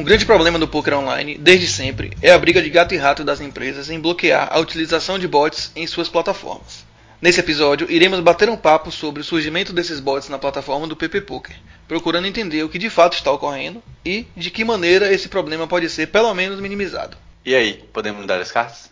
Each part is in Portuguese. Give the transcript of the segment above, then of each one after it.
Um grande problema do poker online, desde sempre, é a briga de gato e rato das empresas em bloquear a utilização de bots em suas plataformas. Nesse episódio, iremos bater um papo sobre o surgimento desses bots na plataforma do PP Poker, procurando entender o que de fato está ocorrendo e de que maneira esse problema pode ser pelo menos minimizado. E aí, podemos mudar as cartas?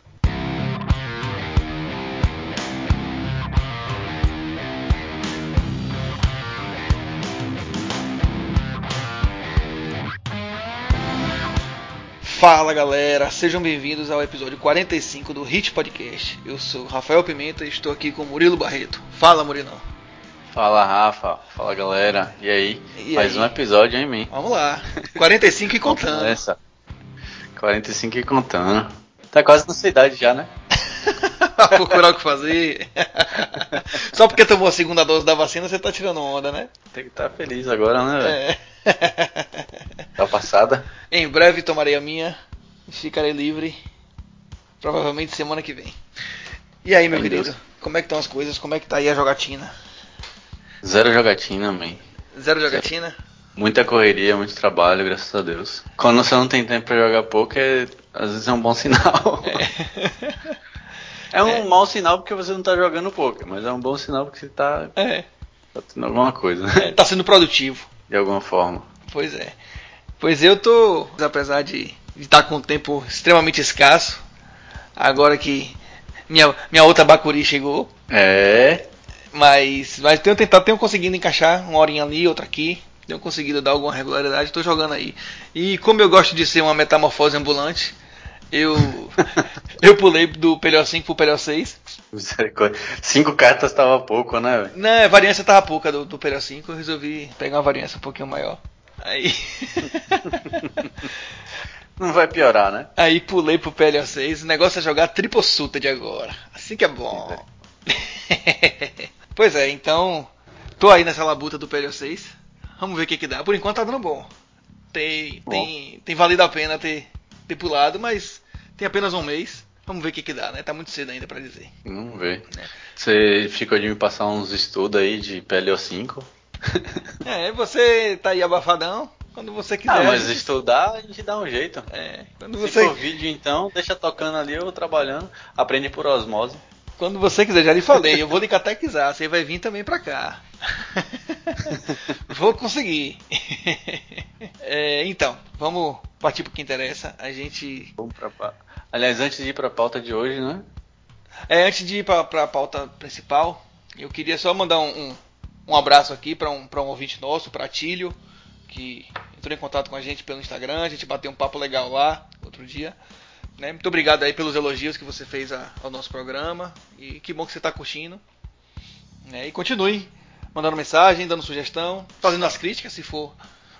Fala galera, sejam bem-vindos ao episódio 45 do Hit Podcast. Eu sou Rafael Pimenta e estou aqui com Murilo Barreto. Fala Murilão. Fala Rafa, fala galera. E aí? E Mais aí? um episódio, hein, mim? Vamos lá, 45 e contando. Essa. 45 e contando. Tá quase na sua idade já, né? Procurar o que fazer. Só porque tomou a segunda dose da vacina, você tá tirando onda, né? Tem que estar feliz agora, né, velho? É. Tá passada? Em breve tomarei a minha e ficarei livre. Provavelmente semana que vem. E aí, meu Meu querido? Deus. Como é que estão as coisas? Como é que tá aí a jogatina? Zero jogatina, man. Zero jogatina? Muita correria, muito trabalho, graças a Deus. Quando você não tem tempo pra jogar poker, às vezes é um bom sinal. É, um mau sinal porque você não tá jogando poker, mas é um bom sinal porque você tá, É. tá tendo alguma coisa, né? é. Tá sendo produtivo. De alguma forma. Pois é. Pois eu tô, apesar de estar com um tempo extremamente escasso, agora que minha, minha outra Bacuri chegou, É, mas, mas tenho tentado, tenho conseguido encaixar uma horinha ali, outra aqui, tenho conseguido dar alguma regularidade, tô jogando aí. E como eu gosto de ser uma metamorfose ambulante, eu eu pulei do PLO 5 pro PLO 6. Cinco cartas tava pouco, né? Não, a variância tava pouca do, do PLO 5, eu resolvi pegar uma variância um pouquinho maior. Aí Não vai piorar, né? Aí pulei pro PLO 6. O negócio é jogar triple suited agora. Assim que é bom. pois é, então. Tô aí nessa labuta do PLO 6. Vamos ver o que, que dá. Por enquanto tá dando bom. Tem, Bom. tem, tem valido a pena ter, ter pulado, mas tem apenas um mês. Vamos ver o que, que dá, né? Tá muito cedo ainda pra dizer. Vamos ver. É. Você ficou de me passar uns estudos aí de PLO5. É, você tá aí abafadão. Quando você quiser. Ah, mas estudar a gente dá um jeito. é, quando Se você, for vídeo então, deixa tocando ali, eu trabalhando. Aprende por osmose. quando você quiser, já lhe falei, eu vou lhe catequizar, você vai vir também pra cá. vou conseguir. É, então, vamos partir pro que interessa. A gente. Vamos pra Aliás, antes de ir pra pauta de hoje, né? É, antes de ir pra, pra pauta principal, eu queria só mandar um, um, um abraço aqui pra um, um ouvinte nosso, pra Tílio, que entrou em contato com a gente pelo Instagram, a gente bateu um papo legal lá outro dia. Né? Muito obrigado aí pelos elogios que você fez a- ao nosso programa. E que bom que você está curtindo. né? E continue mandando mensagem, dando sugestão, fazendo as críticas, se for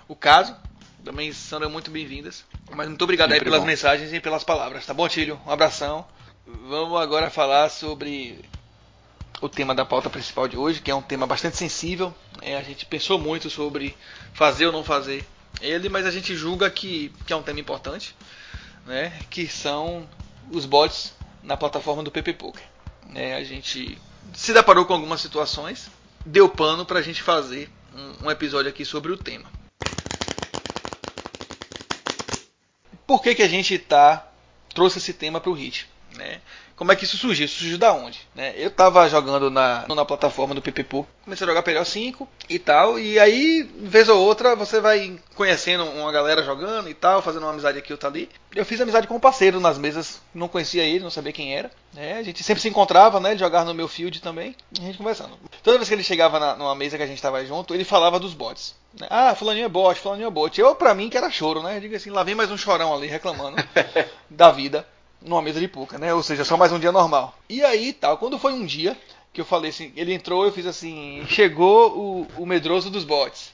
o caso. Também serão muito bem-vindas. Mas muito obrigado aí Sempre pelas bom. mensagens e pelas palavras, tá bom, Tílio? Um abração. Vamos agora falar sobre o tema da pauta principal de hoje, que é um tema bastante sensível. É, a gente pensou muito sobre fazer ou não fazer ele, mas a gente julga que, que é um tema importante, né? Que são os bots na plataforma do PP Poker. É, a gente se deparou com algumas situações, deu pano para a gente fazer um, um episódio aqui sobre o tema. Por que, que a gente tá trouxe esse tema para o Hit? Né? Como é que isso surgiu? Isso surgiu da onde? Né? Eu tava jogando na, na plataforma do PPPU, comecei a jogar PLO 5 e tal, e aí, vez ou outra, você vai conhecendo uma galera jogando e tal, fazendo uma amizade aqui ou outra ali. Eu fiz amizade com um parceiro nas mesas, não conhecia ele, não sabia quem era. Né? A gente sempre se encontrava, né? Ele jogava no meu field também, e a gente conversando. Toda vez que ele chegava na, numa mesa que a gente tava junto, ele falava dos bots. né? Ah, fulaninho é bot, fulaninho é bot. Eu, pra mim, que era choro, né? Eu digo assim, lá vem mais um chorão ali reclamando da vida numa mesa de poker, né? Ou seja, só mais um dia normal. E aí, tal, quando foi um dia que eu falei assim, ele entrou, eu fiz assim, chegou o, o medroso dos bots.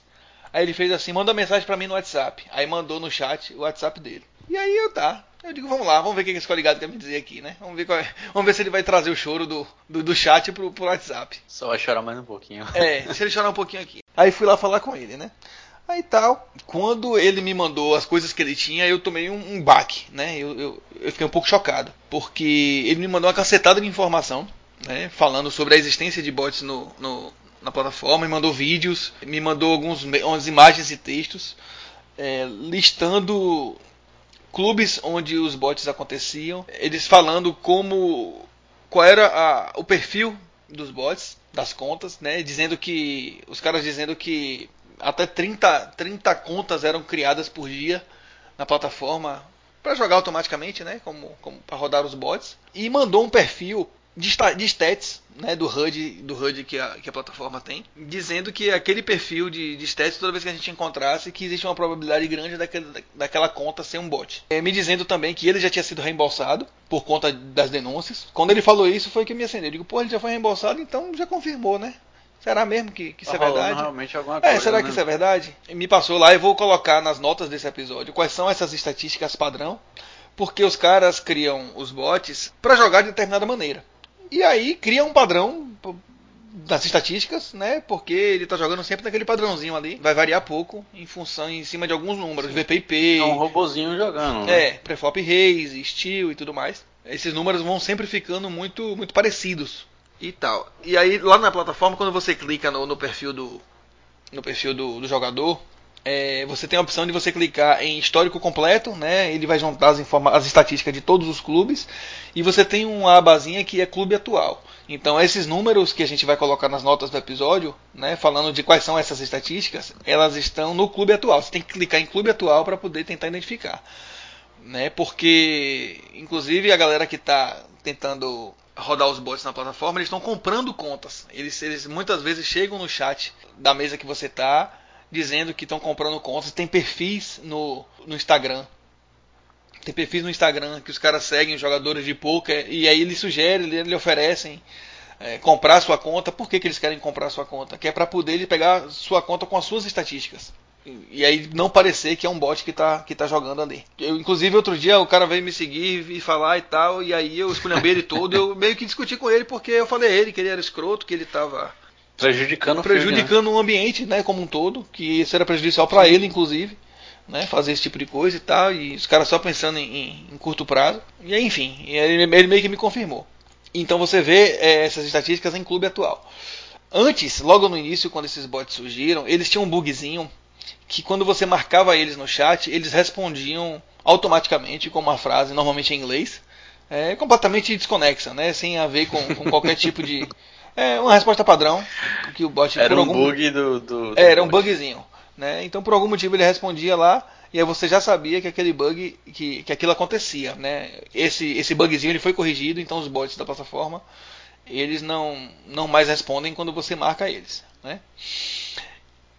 Aí ele fez assim, manda mensagem pra mim no WhatsApp. Aí mandou no chat o WhatsApp dele. E aí eu tá. Eu digo, vamos lá, vamos ver o que esse coligado quer me dizer aqui, né? Vamos ver, é- vamos ver se ele vai trazer o choro do, do, do chat pro, pro WhatsApp. Só vai chorar mais um pouquinho. É, deixa ele chorar um pouquinho aqui. Aí fui lá falar com ele, né? Aí tal, quando ele me mandou as coisas que ele tinha, eu tomei um, um baque, né? Eu, eu, eu fiquei um pouco chocado, porque ele me mandou uma cacetada de informação, né? Falando sobre a existência de bots no, no- na plataforma, me mandou vídeos, me mandou alguns, me- umas imagens e textos, é, listando clubes onde os bots aconteciam, eles falando como qual era a, o perfil dos bots, das contas, né? Dizendo que os caras dizendo que até 30, 30 contas eram criadas por dia na plataforma para jogar automaticamente, né? Como, como para rodar os bots. E mandou um perfil de, de stats né, do HUD, do HUD que, a, que a plataforma tem, dizendo que aquele perfil de, de stats, toda vez que a gente encontrasse, que existe uma probabilidade grande daquele, daquela conta ser um bot. É, me dizendo também que ele já tinha sido reembolsado por conta das denúncias. Quando ele falou isso, foi que me acendeu. Eu digo, pô, ele já foi reembolsado, então já confirmou, né? Será mesmo que, que isso tá é verdade? Realmente alguma é, coisa, será né? que isso é verdade? Me passou lá e vou colocar nas notas desse episódio quais são essas estatísticas padrão, porque os caras criam os bots para jogar de determinada maneira. E aí cria um padrão das estatísticas, né? Porque ele está jogando sempre naquele padrãozinho ali. Vai variar pouco em função em cima de alguns números, Sim. VPIP. É um robozinho jogando. Né? É, preflop raise, steel e tudo mais. Esses números vão sempre ficando muito muito parecidos e tal. E aí lá na plataforma quando você clica no, no perfil do no perfil do, do jogador, é, você tem a opção de você clicar em histórico completo, né? Ele vai juntar as, as estatísticas de todos os clubes e você tem uma abazinha que é clube atual. Então esses números que a gente vai colocar nas notas do episódio, né, falando de quais são essas estatísticas, elas estão no clube atual. Você tem que clicar em clube atual para poder tentar identificar, né? Porque inclusive a galera que está tentando rodar os bots na plataforma, eles estão comprando contas. Eles, eles muitas vezes chegam no chat da mesa que você está dizendo que estão comprando contas. Tem perfis no, no Instagram. Tem perfis no Instagram que os caras seguem jogadores de poker e aí eles sugerem, eles lhe oferecem é, comprar sua conta. Por que, que eles querem comprar sua conta? Que é para poder ele pegar sua conta com as suas estatísticas. E, aí não parecer que é um bot que está que tá jogando ali. Eu, inclusive, outro dia o cara veio me seguir e falar e tal, e aí eu esculhambei ele todo. Eu meio que discuti com ele porque eu falei a ele que ele era escroto, que ele estava Prejudicando, prejudicando filme, o ambiente, né, como um todo, que isso era prejudicial para ele, inclusive, né, fazer esse tipo de coisa e tal, e os caras só pensando em, em, curto prazo. E enfim, ele, ele, meio que me confirmou. Então você vê é, essas estatísticas em clube atual. Antes, logo no início, quando esses bots surgiram, eles tinham um bugzinho que quando você marcava eles no chat, eles respondiam automaticamente com uma frase, normalmente em inglês, é, completamente desconexa, né, sem a ver com, com qualquer tipo de é uma resposta padrão que o bot era um algum... bug do, do, do é, era um bugzinho, né? Então por algum motivo ele respondia lá e aí você já sabia que aquele bug que, que aquilo acontecia, né? Esse esse bugzinho ele foi corrigido, então os bots da plataforma eles não não mais respondem quando você marca eles, né?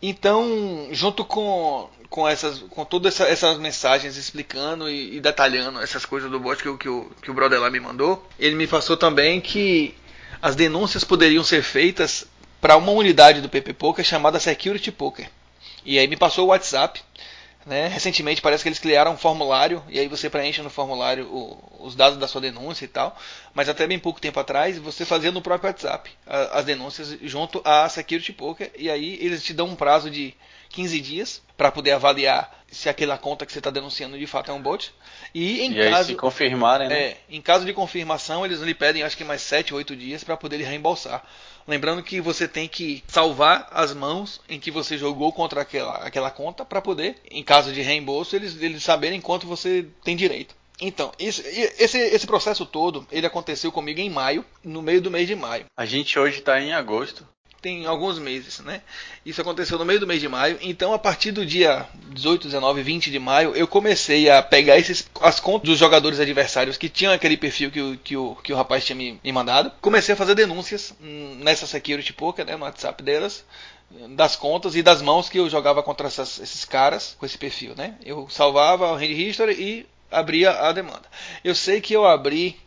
Então, junto com, com, essas, com todas essa, essas mensagens explicando e, e, detalhando essas coisas do bot que, que, o, que o brother lá me mandou, ele me passou também que as denúncias poderiam ser feitas para uma unidade do PP Poker chamada Security Poker. E aí me passou o WhatsApp. Né? Recentemente parece que eles criaram um formulário e aí você preenche no formulário o, os dados da sua denúncia e tal. Mas até bem pouco tempo atrás você fazia no próprio WhatsApp a, as denúncias junto à Security Poker e aí eles te dão um prazo de 15 dias para poder avaliar se aquela conta que você está denunciando de fato é um bot. E em e caso se confirmarem, né? É, em caso de confirmação, eles lhe pedem acho que mais 7 ou 8 dias para poder reembolsar. Lembrando que você tem que salvar as mãos em que você jogou contra aquela, aquela conta para poder, em caso de reembolso, eles, eles saberem quanto você tem direito. Então, esse, esse, esse processo todo, ele aconteceu comigo em maio, no meio do mês de maio. A gente hoje está em agosto tem alguns meses, né? Isso aconteceu no meio do mês de maio. Então, a partir do dia 18, 19, 20 de maio, eu comecei a pegar esses, as contas dos jogadores adversários que tinham aquele perfil que o, que o, que o rapaz tinha me, me mandado. Comecei a fazer denúncias hum, nessa Security Poker, né, no WhatsApp delas, das contas e das mãos que eu jogava contra essas, esses caras com esse perfil, né? Eu salvava o Hand History e abria a demanda. Eu sei que eu abri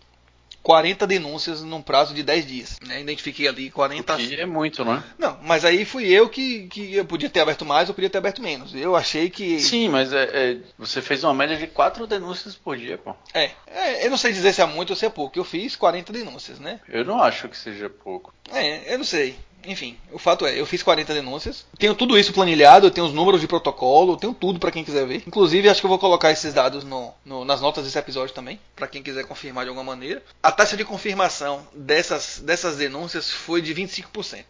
40 denúncias num prazo de 10 dias. Né? Identifiquei ali 40. O que é muito, não é? Não, mas aí fui eu que, que eu podia ter aberto mais ou podia ter aberto menos. Eu achei que. Sim, mas é, é, você fez uma média de 4 denúncias por dia, pô. É, é, eu não sei dizer se é muito ou se é pouco. Eu fiz 40 denúncias, né? Eu não acho que seja pouco. É, eu não sei. Enfim, o fato é, eu fiz 40 denúncias. Tenho tudo isso planilhado, eu tenho os números de protocolo, tenho tudo para quem quiser ver. Inclusive, acho que eu vou colocar esses dados no, no, nas notas desse episódio também, para quem quiser confirmar de alguma maneira. A taxa de confirmação dessas, dessas denúncias foi de 25%.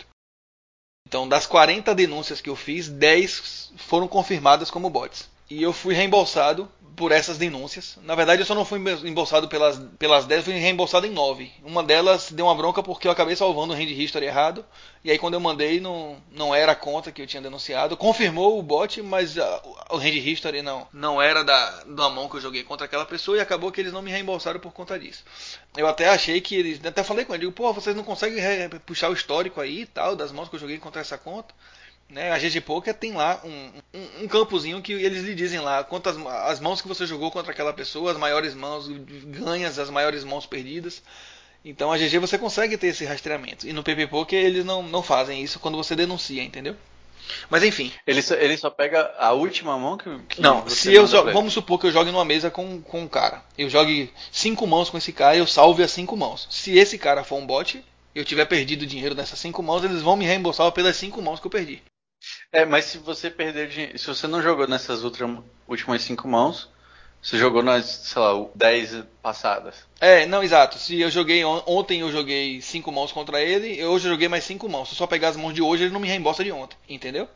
Então, das 40 denúncias que eu fiz, 10 foram confirmadas como bots. E eu fui reembolsado por essas denúncias. Na verdade, eu só não fui embolsado pelas, pelas 10, fui reembolsado em 9. Uma delas deu uma bronca porque eu acabei salvando o hand history errado. E aí, quando eu mandei, não, não era a conta que eu tinha denunciado. Confirmou o bot, mas a, o hand history não, não era da, da mão que eu joguei contra aquela pessoa. E acabou que eles não me reembolsaram por conta disso. Eu até achei que eles. Até falei com ele: digo, pô, vocês não conseguem puxar o histórico aí e tal, das mãos que eu joguei contra essa conta. Né? A GG Poker tem lá um, um, um, campozinho que eles lhe dizem lá quantas as mãos que você jogou contra aquela pessoa, as maiores mãos ganhas, as maiores mãos perdidas. Então a GG você consegue ter esse rastreamento. E no PP Poker eles não, não fazem isso quando você denuncia, entendeu? Mas enfim. Ele só, ele só pega a última mão que. que não, se eu jogo, vamos supor que eu jogue numa mesa com, com um cara. Eu jogue cinco mãos com esse cara e eu salve as cinco mãos. Se esse cara for um bot, eu tiver perdido dinheiro nessas cinco mãos, eles vão me reembolsar pelas cinco mãos que eu perdi. É, mas se você perder dinheiro. Se você não jogou nessas últimas cinco mãos, você jogou nas, sei lá, 10 passadas. É, não, exato. Se eu joguei ontem, eu joguei cinco mãos contra ele, hoje eu joguei mais cinco mãos. Se eu só pegar as mãos de hoje, ele não me reembolsa de ontem, entendeu?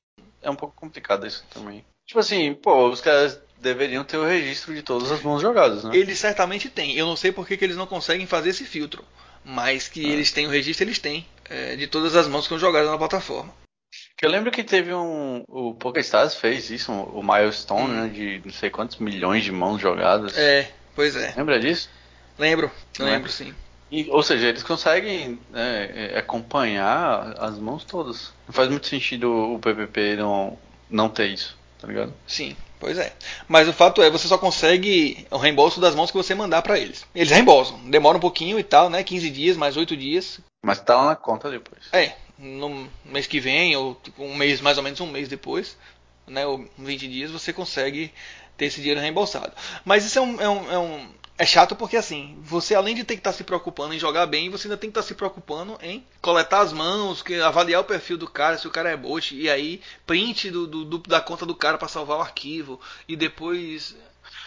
É um pouco complicado isso também. Tipo assim, pô, os caras deveriam ter o registro de todas as mãos jogadas, né? Eles certamente têm. Eu não sei por que, que eles não conseguem fazer esse filtro. Mas que ah. eles têm o registro, eles têm. É, de todas as mãos que são jogadas na plataforma. Eu lembro que teve um. O PokerStars fez isso, o milestone, né? De não sei quantos milhões de mãos jogadas. É, pois é. Lembra disso? Lembro, lembro, lembro sim. E, ou seja, eles conseguem né, é, acompanhar as mãos todas. Não faz muito sentido o PPP não, não ter isso, tá ligado? Sim, pois é. Mas o fato é, você só consegue o reembolso das mãos que você mandar para eles. Eles reembolsam. Demora um pouquinho e tal, né? 15 dias, mais 8 dias. Mas tá lá na conta depois. É, no mês que vem, ou tipo, um mês, mais ou menos um mês depois, né, ou 20 dias, você consegue ter esse dinheiro reembolsado. Mas isso é um, é um, é um é chato porque assim, você além de ter que estar tá se preocupando em jogar bem, você ainda tem que estar tá se preocupando em coletar as mãos, avaliar o perfil do cara, se o cara é bot, e aí print do, do da conta do cara para salvar o arquivo e depois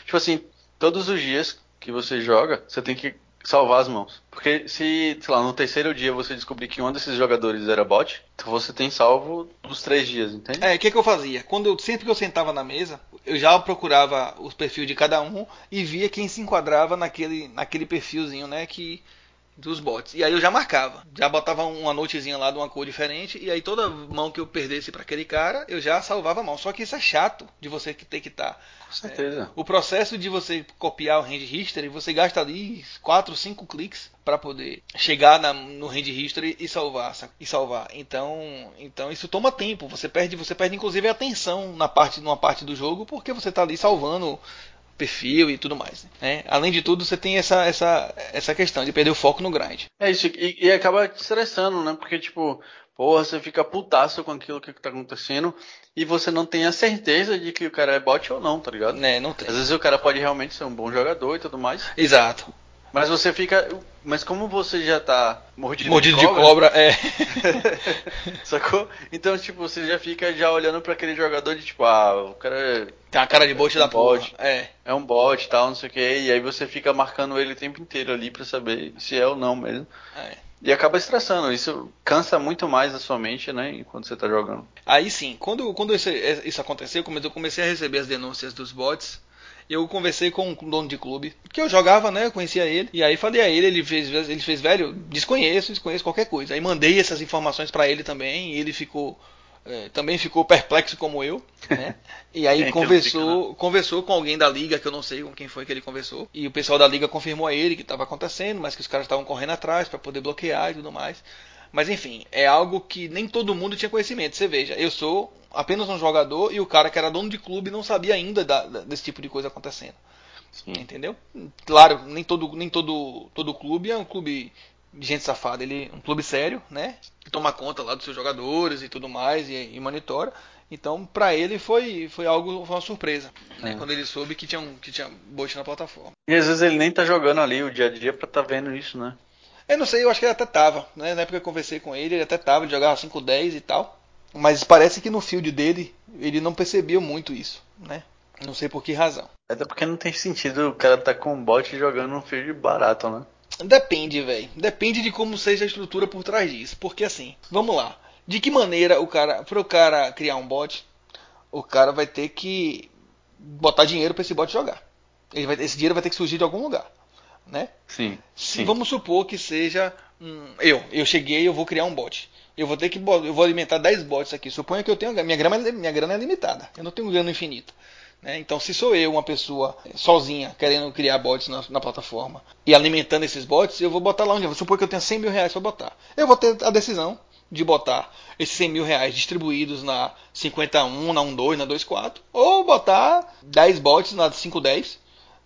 tipo assim, todos os dias que você joga, você tem que salvar as mãos. Porque se, sei lá, no terceiro dia você descobrir que um desses jogadores era bot, então você tem salvo os três dias, entende? É, o que, que eu fazia? Quando eu, sempre que eu sentava na mesa, eu já procurava os perfis de cada um e via quem se enquadrava naquele, naquele perfilzinho, né, que dos bots. E aí eu já marcava, já botava uma notezinha lá de uma cor diferente e aí toda mão que eu perdesse para aquele cara, eu já salvava a mão. Só que isso é chato de você que ter que estar. Tá, Com certeza. É, o processo de você copiar o hand history, você gasta ali 4, 5 cliques para poder chegar na, no hand history e salvar, e salvar. Então, então isso toma tempo. Você perde, você perde inclusive a atenção na parte, numa parte do jogo porque você está ali salvando perfil e tudo mais. Né? Além de tudo, você tem essa, essa, essa questão de perder o foco no grind. É isso, e, e acaba te estressando, né? Porque, tipo, porra, você fica putaço com aquilo que tá acontecendo e você não tem a certeza de que o cara é bot ou não, tá ligado? É, não tem. Às vezes o cara pode realmente ser um bom jogador e tudo mais. Exato. Mas você fica. Mas como você já tá mordido, mordido de cobra, de cobra é. Sacou? Então, tipo, você já fica já olhando para aquele jogador de tipo, ah, o cara. Tem uma cara de bot é da bot. Porra. É. É um bot e tal, não sei o que. E aí você fica marcando ele o tempo inteiro ali para saber se é ou não mesmo. É. E acaba estressando. Isso cansa muito mais a sua mente, né? Enquanto você tá jogando. Aí sim, quando, quando isso, isso aconteceu, eu comecei a receber as denúncias dos bots eu conversei com um dono de clube, que eu jogava, né? Eu conhecia ele. E aí falei a ele, ele fez, ele fez velho, desconheço, desconheço qualquer coisa. Aí mandei essas informações para ele também, e ele ficou. É, também ficou perplexo como eu, né? E aí é, conversou, conversou com alguém da liga, que eu não sei com quem foi que ele conversou. E o pessoal da liga confirmou a ele que estava acontecendo, mas que os caras estavam correndo atrás para poder bloquear e tudo mais. Mas enfim, é algo que nem todo mundo tinha conhecimento. Você veja, eu sou apenas um jogador e o cara que era dono de clube não sabia ainda da, da, desse tipo de coisa acontecendo. Sim. Entendeu? Claro, nem todo, nem todo, todo clube é um clube de gente safada. Ele é um clube sério, né? Que toma conta lá dos seus jogadores e tudo mais e, e monitora. Então, para ele foi, foi algo, foi uma surpresa, né? é. Quando ele soube que tinha, um, que tinha bot na plataforma. E às vezes ele nem tá jogando ali o dia a dia pra tá vendo isso, né? Eu não sei, eu acho que ele até tava, né? Na época que eu conversei com ele, ele até tava, ele jogava 5-10 e tal. Mas parece que no field dele, ele não percebeu muito isso, né? Não sei por que razão. Até porque não tem sentido o cara tá com um bot jogando um field barato, né? Depende, velho. Depende de como seja a estrutura por trás disso. Porque assim, vamos lá. De que maneira o cara, para o cara criar um bot, o cara vai ter que botar dinheiro para esse bot jogar. Vai, esse dinheiro vai ter que surgir de algum lugar, né? Sim. Se, vamos supor que seja um, eu, eu cheguei, eu vou criar um bot. Eu vou ter que eu vou alimentar 10 bots aqui. Suponha que eu tenho minha grana, minha grana é limitada. Eu não tenho grana infinita. Né? Então, se sou eu, uma pessoa sozinha, querendo criar bots na, na, plataforma e alimentando esses bots, eu vou botar lá onde? Vamos supor que eu tenho 100 mil reais para botar. Eu vou ter a decisão de botar esses 100 mil reais distribuídos na 51, na 12, na 24, ou botar 10 bots na 510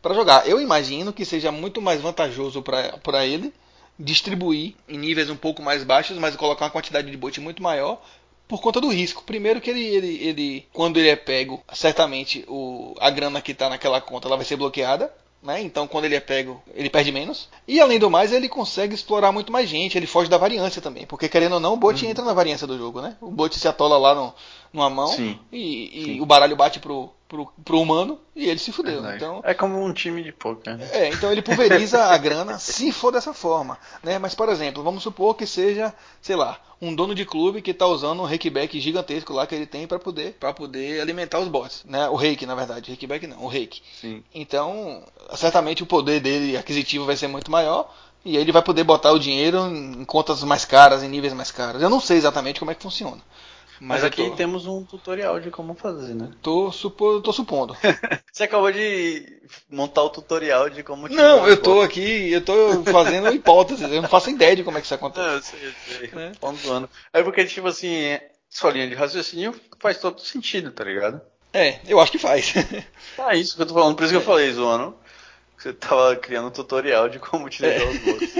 para jogar. Eu imagino que seja muito mais vantajoso para ele distribuir em níveis um pouco mais baixos, mas colocar uma quantidade de bot muito maior por conta do risco. Primeiro que ele, ele, ele quando ele é pego, certamente o, a grana que está naquela conta ela vai ser bloqueada. Né? Então, quando ele é pego, ele perde menos. E além do mais, ele consegue explorar muito mais gente. Ele foge da variância também. Porque, querendo ou não, o bot uhum. entra na variância do jogo. Né? O bot se atola lá no, numa mão sim, e, e sim. o baralho bate pro, pro, pro humano e ele se fudeu. Então, é como um time de poker. Né? É, então ele pulveriza a grana se for dessa forma. Né? Mas, por exemplo, vamos supor que seja, sei lá, um dono de clube que está usando um rakeback gigantesco lá que ele tem para poder, pra poder alimentar os bots. Né? O rake, na verdade. Rakeback não, o rake. Sim. Então, certamente o poder dele aquisitivo vai ser muito maior. E aí ele vai poder botar o dinheiro em contas mais caras, em níveis mais caros. Eu não sei exatamente como é que funciona. Mas, Mas aqui tô... temos um tutorial de como fazer, né? Tô, supo... tô supondo. Você acabou de montar o tutorial de como Não, eu tô aqui, eu tô fazendo hipóteses, eu não faço ideia de como é que isso acontece. Não, eu sei, eu sei. É. Pontuando. É porque, tipo assim, sua linha de raciocínio faz todo sentido, tá ligado? É, eu acho que faz. Ah, isso que eu tô falando, por isso que eu falei, zoando. Você tava criando um tutorial de como utilizar é. os bots.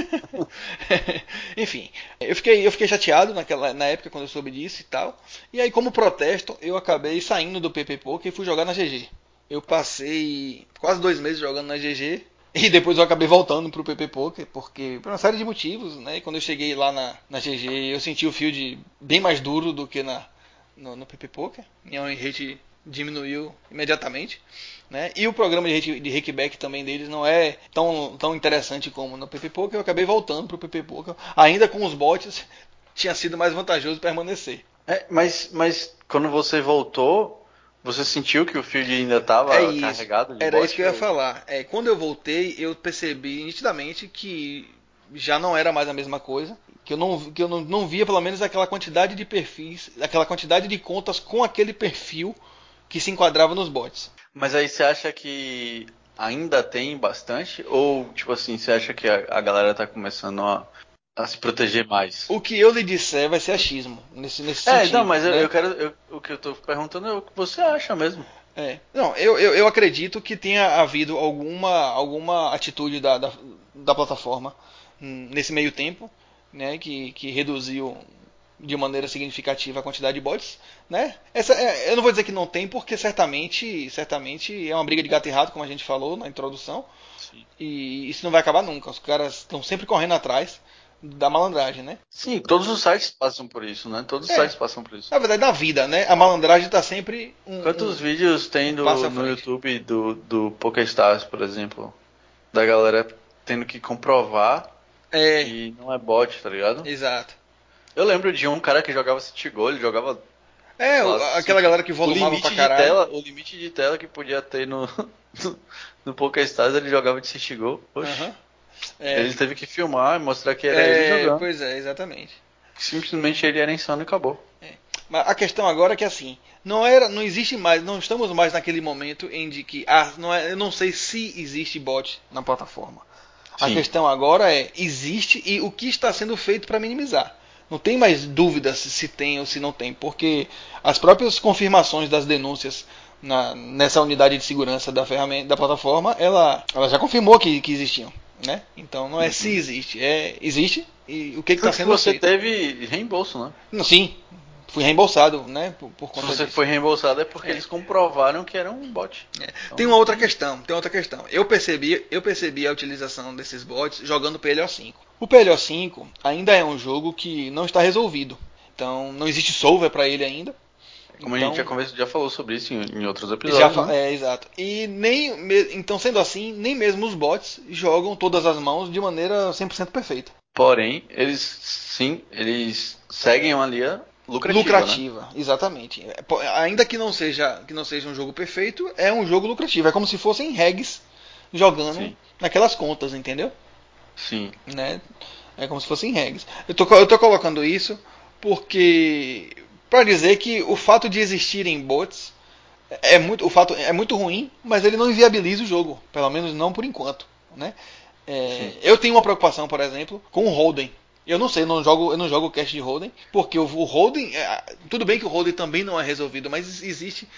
Enfim, eu fiquei, eu fiquei chateado naquela, na época quando eu soube disso e tal. E aí, como protesto, eu acabei saindo do PP Poker e fui jogar na GG. Eu passei quase dois meses jogando na GG. E depois eu acabei voltando pro PP Poker, porque por uma série de motivos, né? E quando eu cheguei lá na, na GG, eu senti o field bem mais duro do que na, no, no PP Poker. Minha rate diminuiu imediatamente. Né? E o programa de, de Rickback também deles não é tão, tão interessante como no PP Poker. Eu acabei voltando para o PP Poker. Ainda com os bots, tinha sido mais vantajoso permanecer. É, mas, mas quando você voltou, você sentiu que o field ainda estava é carregado de Era bot, isso que eu ia falar. É, quando eu voltei, eu percebi nitidamente que já não era mais a mesma coisa. Que eu, não, que eu não, não via pelo menos aquela quantidade de perfis, aquela quantidade de contas com aquele perfil que se enquadrava nos bots. Mas aí você acha que ainda tem bastante? Ou, tipo assim, você acha que a, a galera tá começando a, a, se proteger mais? O que eu lhe disser vai ser achismo, nesse, nesse é, sentido. não, mas né? eu, eu, quero. Eu, o que eu tô perguntando é o que você acha mesmo. É. Não, eu, eu, eu acredito que tenha havido alguma, alguma atitude da, da, da plataforma hum, nesse meio tempo, né, que, que reduziu de maneira significativa a quantidade de bots, né? Essa, é, eu não vou dizer que não tem, porque certamente, certamente é uma briga de gato e rato, como a gente falou na introdução, Sim. e isso não vai acabar nunca. Os caras estão sempre correndo atrás da malandragem, né? Sim, todos os sites passam por isso, né? Todos os é. sites passam por isso. Na verdade, na vida, né? A malandragem está sempre um, Quantos um, vídeos tem do, um no YouTube do, do PokerStars, por exemplo, da galera tendo que comprovar é. que não é bot, tá ligado? Exato. Eu lembro de um cara que jogava City Goal, ele jogava. É, lá, aquela galera que volumava pra caralho. De tela, o limite de tela que podia ter no, no, no PokerStars, ele jogava de City Goal. Uhum. É. Ele teve que filmar e mostrar que era é, ele jogando. Pois é, exatamente. Simplesmente ele era insano e acabou. É. Mas a questão agora é que assim, não era, não existe mais, não estamos mais naquele momento em de que ah, não é, eu não sei se existe bot na plataforma. Sim. A questão agora é existe e o que está sendo feito para minimizar. Não tem mais dúvidas se tem ou se não tem, porque as próprias confirmações das denúncias na, nessa unidade de segurança da ferramenta da plataforma, ela, ela já confirmou que, que existiam. Né? Então não é uhum. se existe, é existe e o que está sendo você feito. teve reembolso, né? Sim, fui reembolsado, né? Por, por conta Se você disso. foi reembolsado é porque é. eles comprovaram que era um bot. É. Então, tem uma outra questão, tem outra questão. Eu percebi, eu percebi a utilização desses bots jogando PLO5. O PLO5 ainda é um jogo que não está resolvido. Então não existe solver para ele ainda. Como então, a gente já, já falou sobre isso em, em outros episódios. Já, né? É, exato. E nem, então, sendo assim, nem mesmo os bots jogam todas as mãos de maneira 100% perfeita. Porém, eles sim, eles seguem uma linha, lucrativa. lucrativa, exatamente. É, Ainda que não seja que não seja um jogo perfeito, é um jogo lucrativo. É como se fossem regs jogando Sim. naquelas contas, entendeu? Sim. né? É como se fossem regras. Eu tô, eu tô colocando isso porque para dizer que o fato de existirem bots é muito, o fato é muito ruim, mas ele não inviabiliza o jogo, pelo menos não por enquanto, né? É, eu tenho uma preocupação, por exemplo, com o Holden. Eu não sei, eu não jogo, eu não jogo o cast de Holden, porque o, o Holden, é, tudo bem que o Holden também não é resolvido, mas existe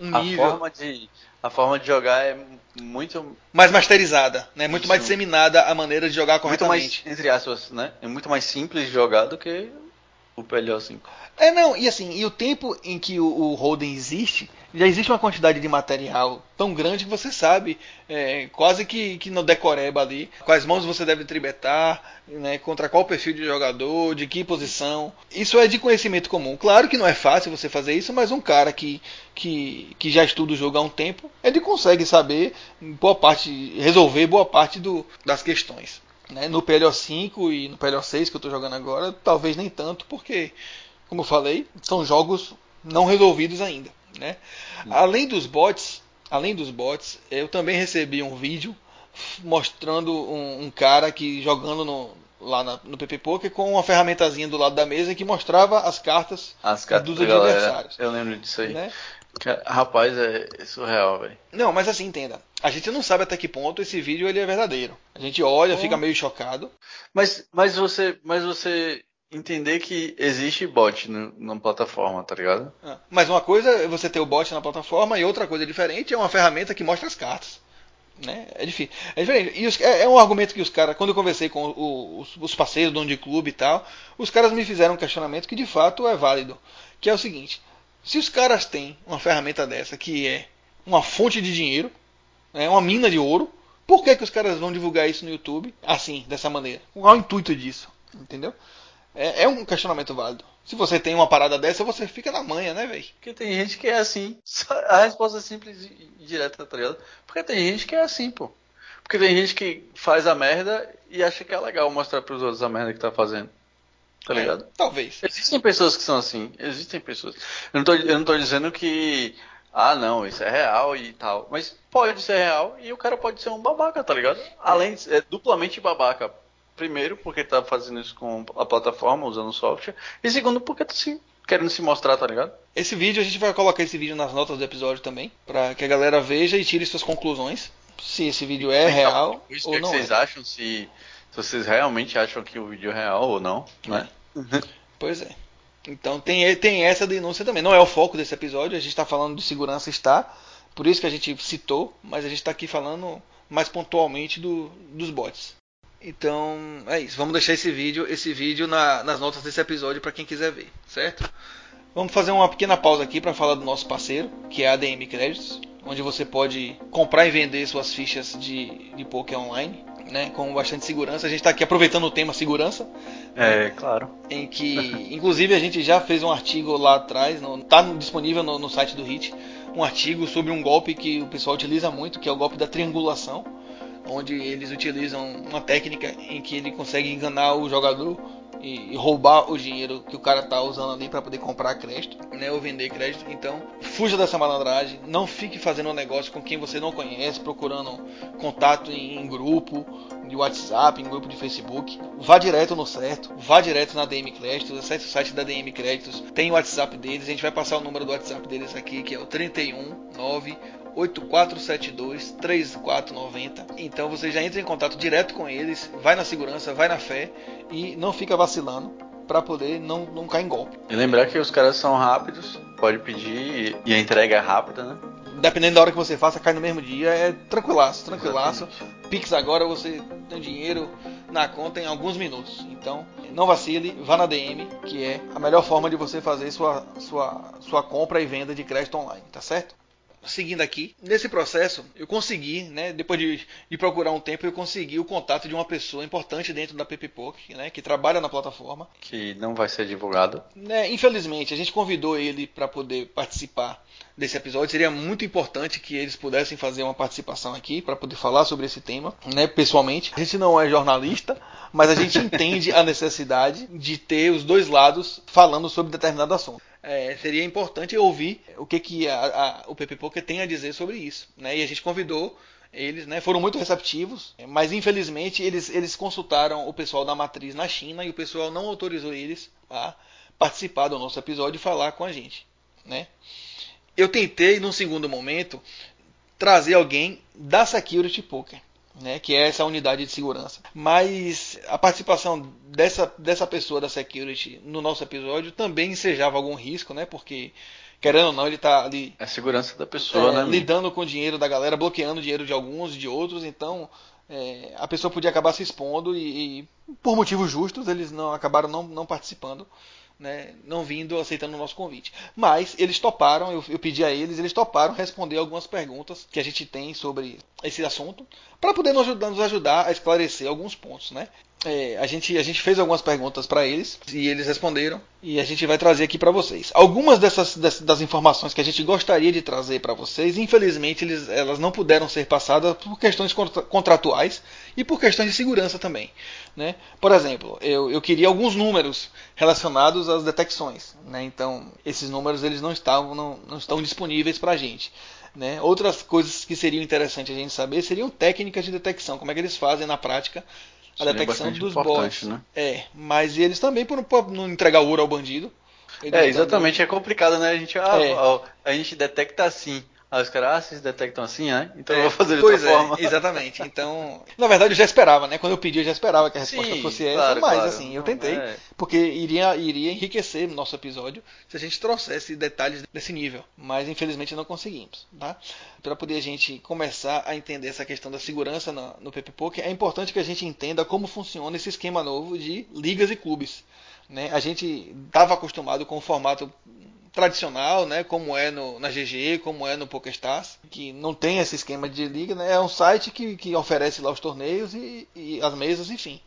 um A nível forma, de, a forma de jogar é muito, mais masterizada, né? Muito mais Isso. disseminada a maneira de jogar muito mais, corretamente. entre aspas, né? É muito mais simples de jogar do que o PLO5. É, não, e assim, e o tempo em que o, o Holden existe, já existe uma quantidade de material tão grande que você sabe, é, quase que, que no decoreba ali, quais mãos você deve tribetar, né, contra qual perfil de jogador, de que posição. Isso é de conhecimento comum. Claro que não é fácil você fazer isso, mas um cara que, que, que já estuda o jogo há um tempo, ele consegue saber boa parte, resolver boa parte do, das questões. Né? No PLO5 e no PLO6 que eu estou jogando agora, talvez nem tanto, porque como eu falei, são jogos não resolvidos ainda. Né? Além dos bots, além dos bots, eu também recebi um vídeo mostrando um, um cara que jogando no, lá na, no PP Poker com uma ferramentazinha do lado da mesa que mostrava as cartas As cartas dos adversários. Eu lembro disso aí. Né? Rapaz, é surreal, velho. Não, mas assim, entenda. A gente não sabe até que ponto esse vídeo ele é verdadeiro. A gente olha, Oh. fica meio chocado. Mas, mas você, mas você entender que existe bot no, na plataforma, tá ligado? Ah, Mas uma coisa é você ter o bot na plataforma e outra coisa diferente é uma ferramenta que mostra as cartas. Né? É difícil. É diferente. E os- é, é um argumento que os caras, quando eu conversei com o- os, os parceiros, dono de clube e tal, os caras me fizeram um questionamento que de fato é válido. Que é o seguinte: se os caras têm uma ferramenta dessa que é uma fonte de dinheiro, né, uma mina de ouro, por que, que os caras vão divulgar isso no YouTube assim, dessa maneira? Qual é o intuito disso? Entendeu? É, é um questionamento válido. Se você tem uma parada dessa, você fica na manha, né, velho? Porque tem gente que é assim. A resposta é simples e direta, tá ligado? Porque tem gente que é assim, pô. Porque tem gente que faz a merda e acha que é legal mostrar pros outros a merda que tá fazendo. Tá ligado? É, talvez. Existem pessoas que são assim. Existem pessoas. Eu não tô, eu não tô dizendo que. Ah, não, isso é real e tal. Mas pode ser real e o cara pode ser um babaca, tá ligado? Além de é duplamente babaca. Primeiro, porque tá fazendo isso com a plataforma, usando o software. E segundo, porque tá se, querendo se mostrar, tá ligado? Esse vídeo, a gente vai colocar esse vídeo nas notas do episódio também, pra que a galera veja e tire suas conclusões. Se esse vídeo é real Isso ou que, é que não vocês é. acham, se vocês realmente acham que o vídeo é real ou não, né? Pois é. Então tem, tem essa denúncia também. Não é o foco desse episódio, a gente está falando de segurança está, por isso que a gente citou, mas a gente está aqui falando mais pontualmente do, dos bots. Então é isso. Vamos deixar esse vídeo, esse vídeo na- nas notas desse episódio para quem quiser ver, certo? Vamos fazer uma pequena pausa aqui para falar do nosso parceiro, que é a ADM Créditos, onde você pode comprar e vender suas fichas de, de poker online, né, com bastante segurança. A gente está aqui aproveitando o tema segurança, É, claro. em que inclusive a gente já fez um artigo lá atrás, está disponível no, no site do HIT, um artigo sobre um golpe que o pessoal utiliza muito, que é o golpe da triangulação, onde eles utilizam uma técnica em que ele consegue enganar o jogador e, e roubar o dinheiro que o cara tá usando ali para poder comprar crédito, né, ou vender crédito. Então, fuja dessa malandragem, não fique fazendo um negócio com quem você não conhece, procurando contato em, em grupo de WhatsApp, em grupo de Facebook. Vá direto no certo, vá direto na DM Créditos, acesse o site da DM Créditos, tem o WhatsApp deles, a gente vai passar o número do WhatsApp deles aqui, que é o 319 8472 3490. Então você já entra em contato direto com eles, vai na segurança, vai na fé e não fica vacilando para poder não, não cair em golpe. E lembrar que os caras são rápidos, pode pedir e a entrega é rápida, né? Dependendo da hora que você faça, cai no mesmo dia, é tranquilaço, tranquilaço. Pix agora você tem dinheiro na conta em alguns minutos. Então, não vacile, vá na DM, que é a melhor forma de você fazer sua, sua, sua compra e venda de crédito online, tá certo? Seguindo aqui. Nesse processo, eu consegui, né, depois de, de, procurar um tempo, eu consegui o contato de uma pessoa importante dentro da PPPoke, né, que trabalha na plataforma. Que não vai ser divulgado. Né, infelizmente, a gente convidou ele para poder participar desse episódio. Seria muito importante que eles pudessem fazer uma participação aqui para poder falar sobre esse tema, né, pessoalmente. A gente não é jornalista, mas a gente entende a necessidade de ter os dois lados falando sobre determinado assunto é, seria importante ouvir o que, que a, a, o PP Poker tem a dizer sobre isso. Né? E a gente convidou eles, né, foram muito receptivos, mas infelizmente eles, eles consultaram o pessoal da matriz na China e o pessoal não autorizou eles a participar do nosso episódio e falar com a gente. Né? Eu tentei, num segundo momento, trazer alguém da Security Poker né, que é essa unidade de segurança. Mas a participação dessa, dessa pessoa da security no nosso episódio também ensejava algum risco, né, porque querendo ou não ele está ali é a segurança da pessoa, é, né, lidando com o dinheiro da galera, bloqueando o dinheiro de alguns e de outros, então é, a pessoa podia acabar se expondo e, e, por motivos justos eles não acabaram não, não participando né, não vindo aceitando o nosso convite. Mas eles toparam, eu, eu, pedi a eles, eles toparam responder algumas perguntas que a gente tem sobre esse assunto, para poder nos ajudar, nos ajudar, a esclarecer alguns pontos. Né? É, a, gente, a gente fez algumas perguntas para eles e eles responderam e a gente vai trazer aqui para vocês. Algumas dessas, dessas, das informações que a gente gostaria de trazer para vocês, infelizmente eles, elas não puderam ser passadas por questões contratuais e por questões de segurança também. Né? Por exemplo, eu, eu queria alguns números relacionados às detecções. Né? Então, esses números eles não, estavam, não, não estão disponíveis para a gente. Né? Outras coisas que seriam interessantes a gente saber seriam técnicas de detecção, como é que eles fazem na prática a Seria detecção dos bots. Né? É, mas eles também por, não entregar ouro ao bandido. É, exatamente, é complicado, né? A gente, ah, é. a gente detecta assim. Aí os caras, ah, vocês detectam assim, né? Então é, eu vou fazer de outra é, forma. Exatamente. Então, na verdade eu já esperava, né? Quando eu pedi, eu já esperava que a resposta Sim, fosse essa, claro, mas claro. assim, eu tentei, é. porque iria, iria enriquecer nosso episódio se a gente trouxesse detalhes desse nível. Mas infelizmente não conseguimos, tá? Para poder a gente começar a entender essa questão da segurança no, no PP Poker, é importante que a gente entenda como funciona esse esquema novo de ligas e clubes. Né? A gente estava acostumado com o formato tradicional, né, como é no, na GG, como é no PokerStars, que não tem esse esquema de liga, né, é um site que, que oferece lá os torneios e, e as mesas, enfim.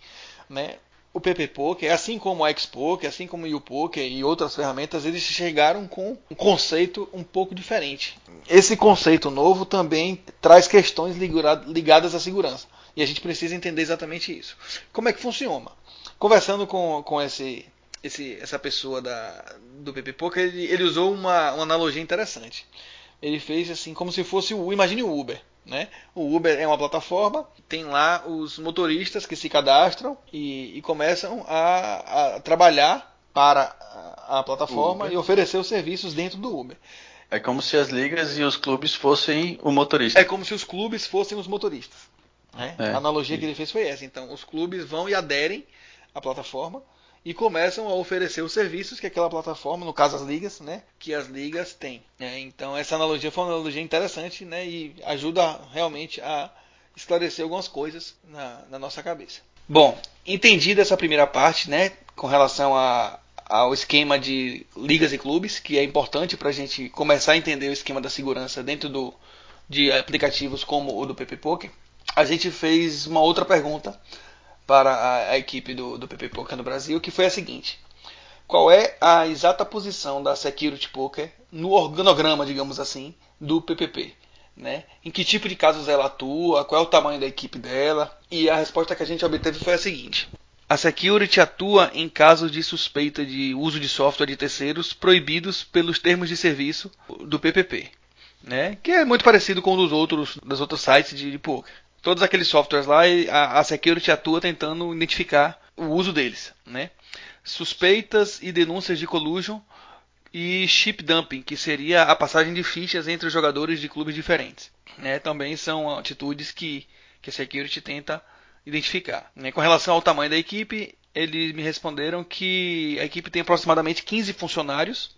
Né. O PP Poker, assim como o X-Poker, assim como o U-Poker e outras ferramentas, eles chegaram com um conceito um pouco diferente. Esse conceito novo também traz questões ligadas à segurança. E a gente precisa entender exatamente isso. Como é que funciona? Conversando com, com esse esse, essa pessoa da, do PP Poker, ele, ele usou uma, uma analogia interessante. Ele fez assim como se fosse o imagine o Uber. Né? O Uber é uma plataforma, tem lá os motoristas que se cadastram e, e começam a, a, trabalhar para a, a plataforma Uber. e oferecer os serviços dentro do Uber. É como se as ligas e os clubes fossem o motorista. É como se os clubes fossem os motoristas. Né? É. A analogia que ele fez foi essa. Então, os clubes vão e aderem à plataforma e começam a oferecer os serviços que aquela plataforma, no caso as ligas, né, que as ligas têm. É, então essa analogia foi uma analogia interessante, né, e ajuda realmente a esclarecer algumas coisas na, na nossa cabeça. Bom, entendida essa primeira parte, né, com relação a, ao esquema de ligas e clubes, que é importante para a gente começar a entender o esquema da segurança dentro do, de aplicativos como o do PP Poker, a gente fez uma outra pergunta para a, a equipe do, do PP Poker no Brasil, que foi a seguinte: qual é a exata posição da Security Poker no organograma, digamos assim, do PPP? Né? Em que tipo de casos ela atua? Qual é o tamanho da equipe dela? E a resposta que a gente obteve foi a seguinte: a Security atua em casos de suspeita de uso de software de terceiros proibidos pelos termos de serviço do PPP, né? que é muito parecido com um outros, dos outros sites de, de poker todos aqueles softwares lá e a, a security atua tentando identificar o uso deles, né? Suspeitas e denúncias de collusion e chip dumping, que seria a passagem de fichas entre os jogadores de clubes diferentes. Né? Também são atitudes que, que a security tenta identificar. Né? Com relação ao tamanho da equipe, eles me responderam que a equipe tem aproximadamente 15 funcionários,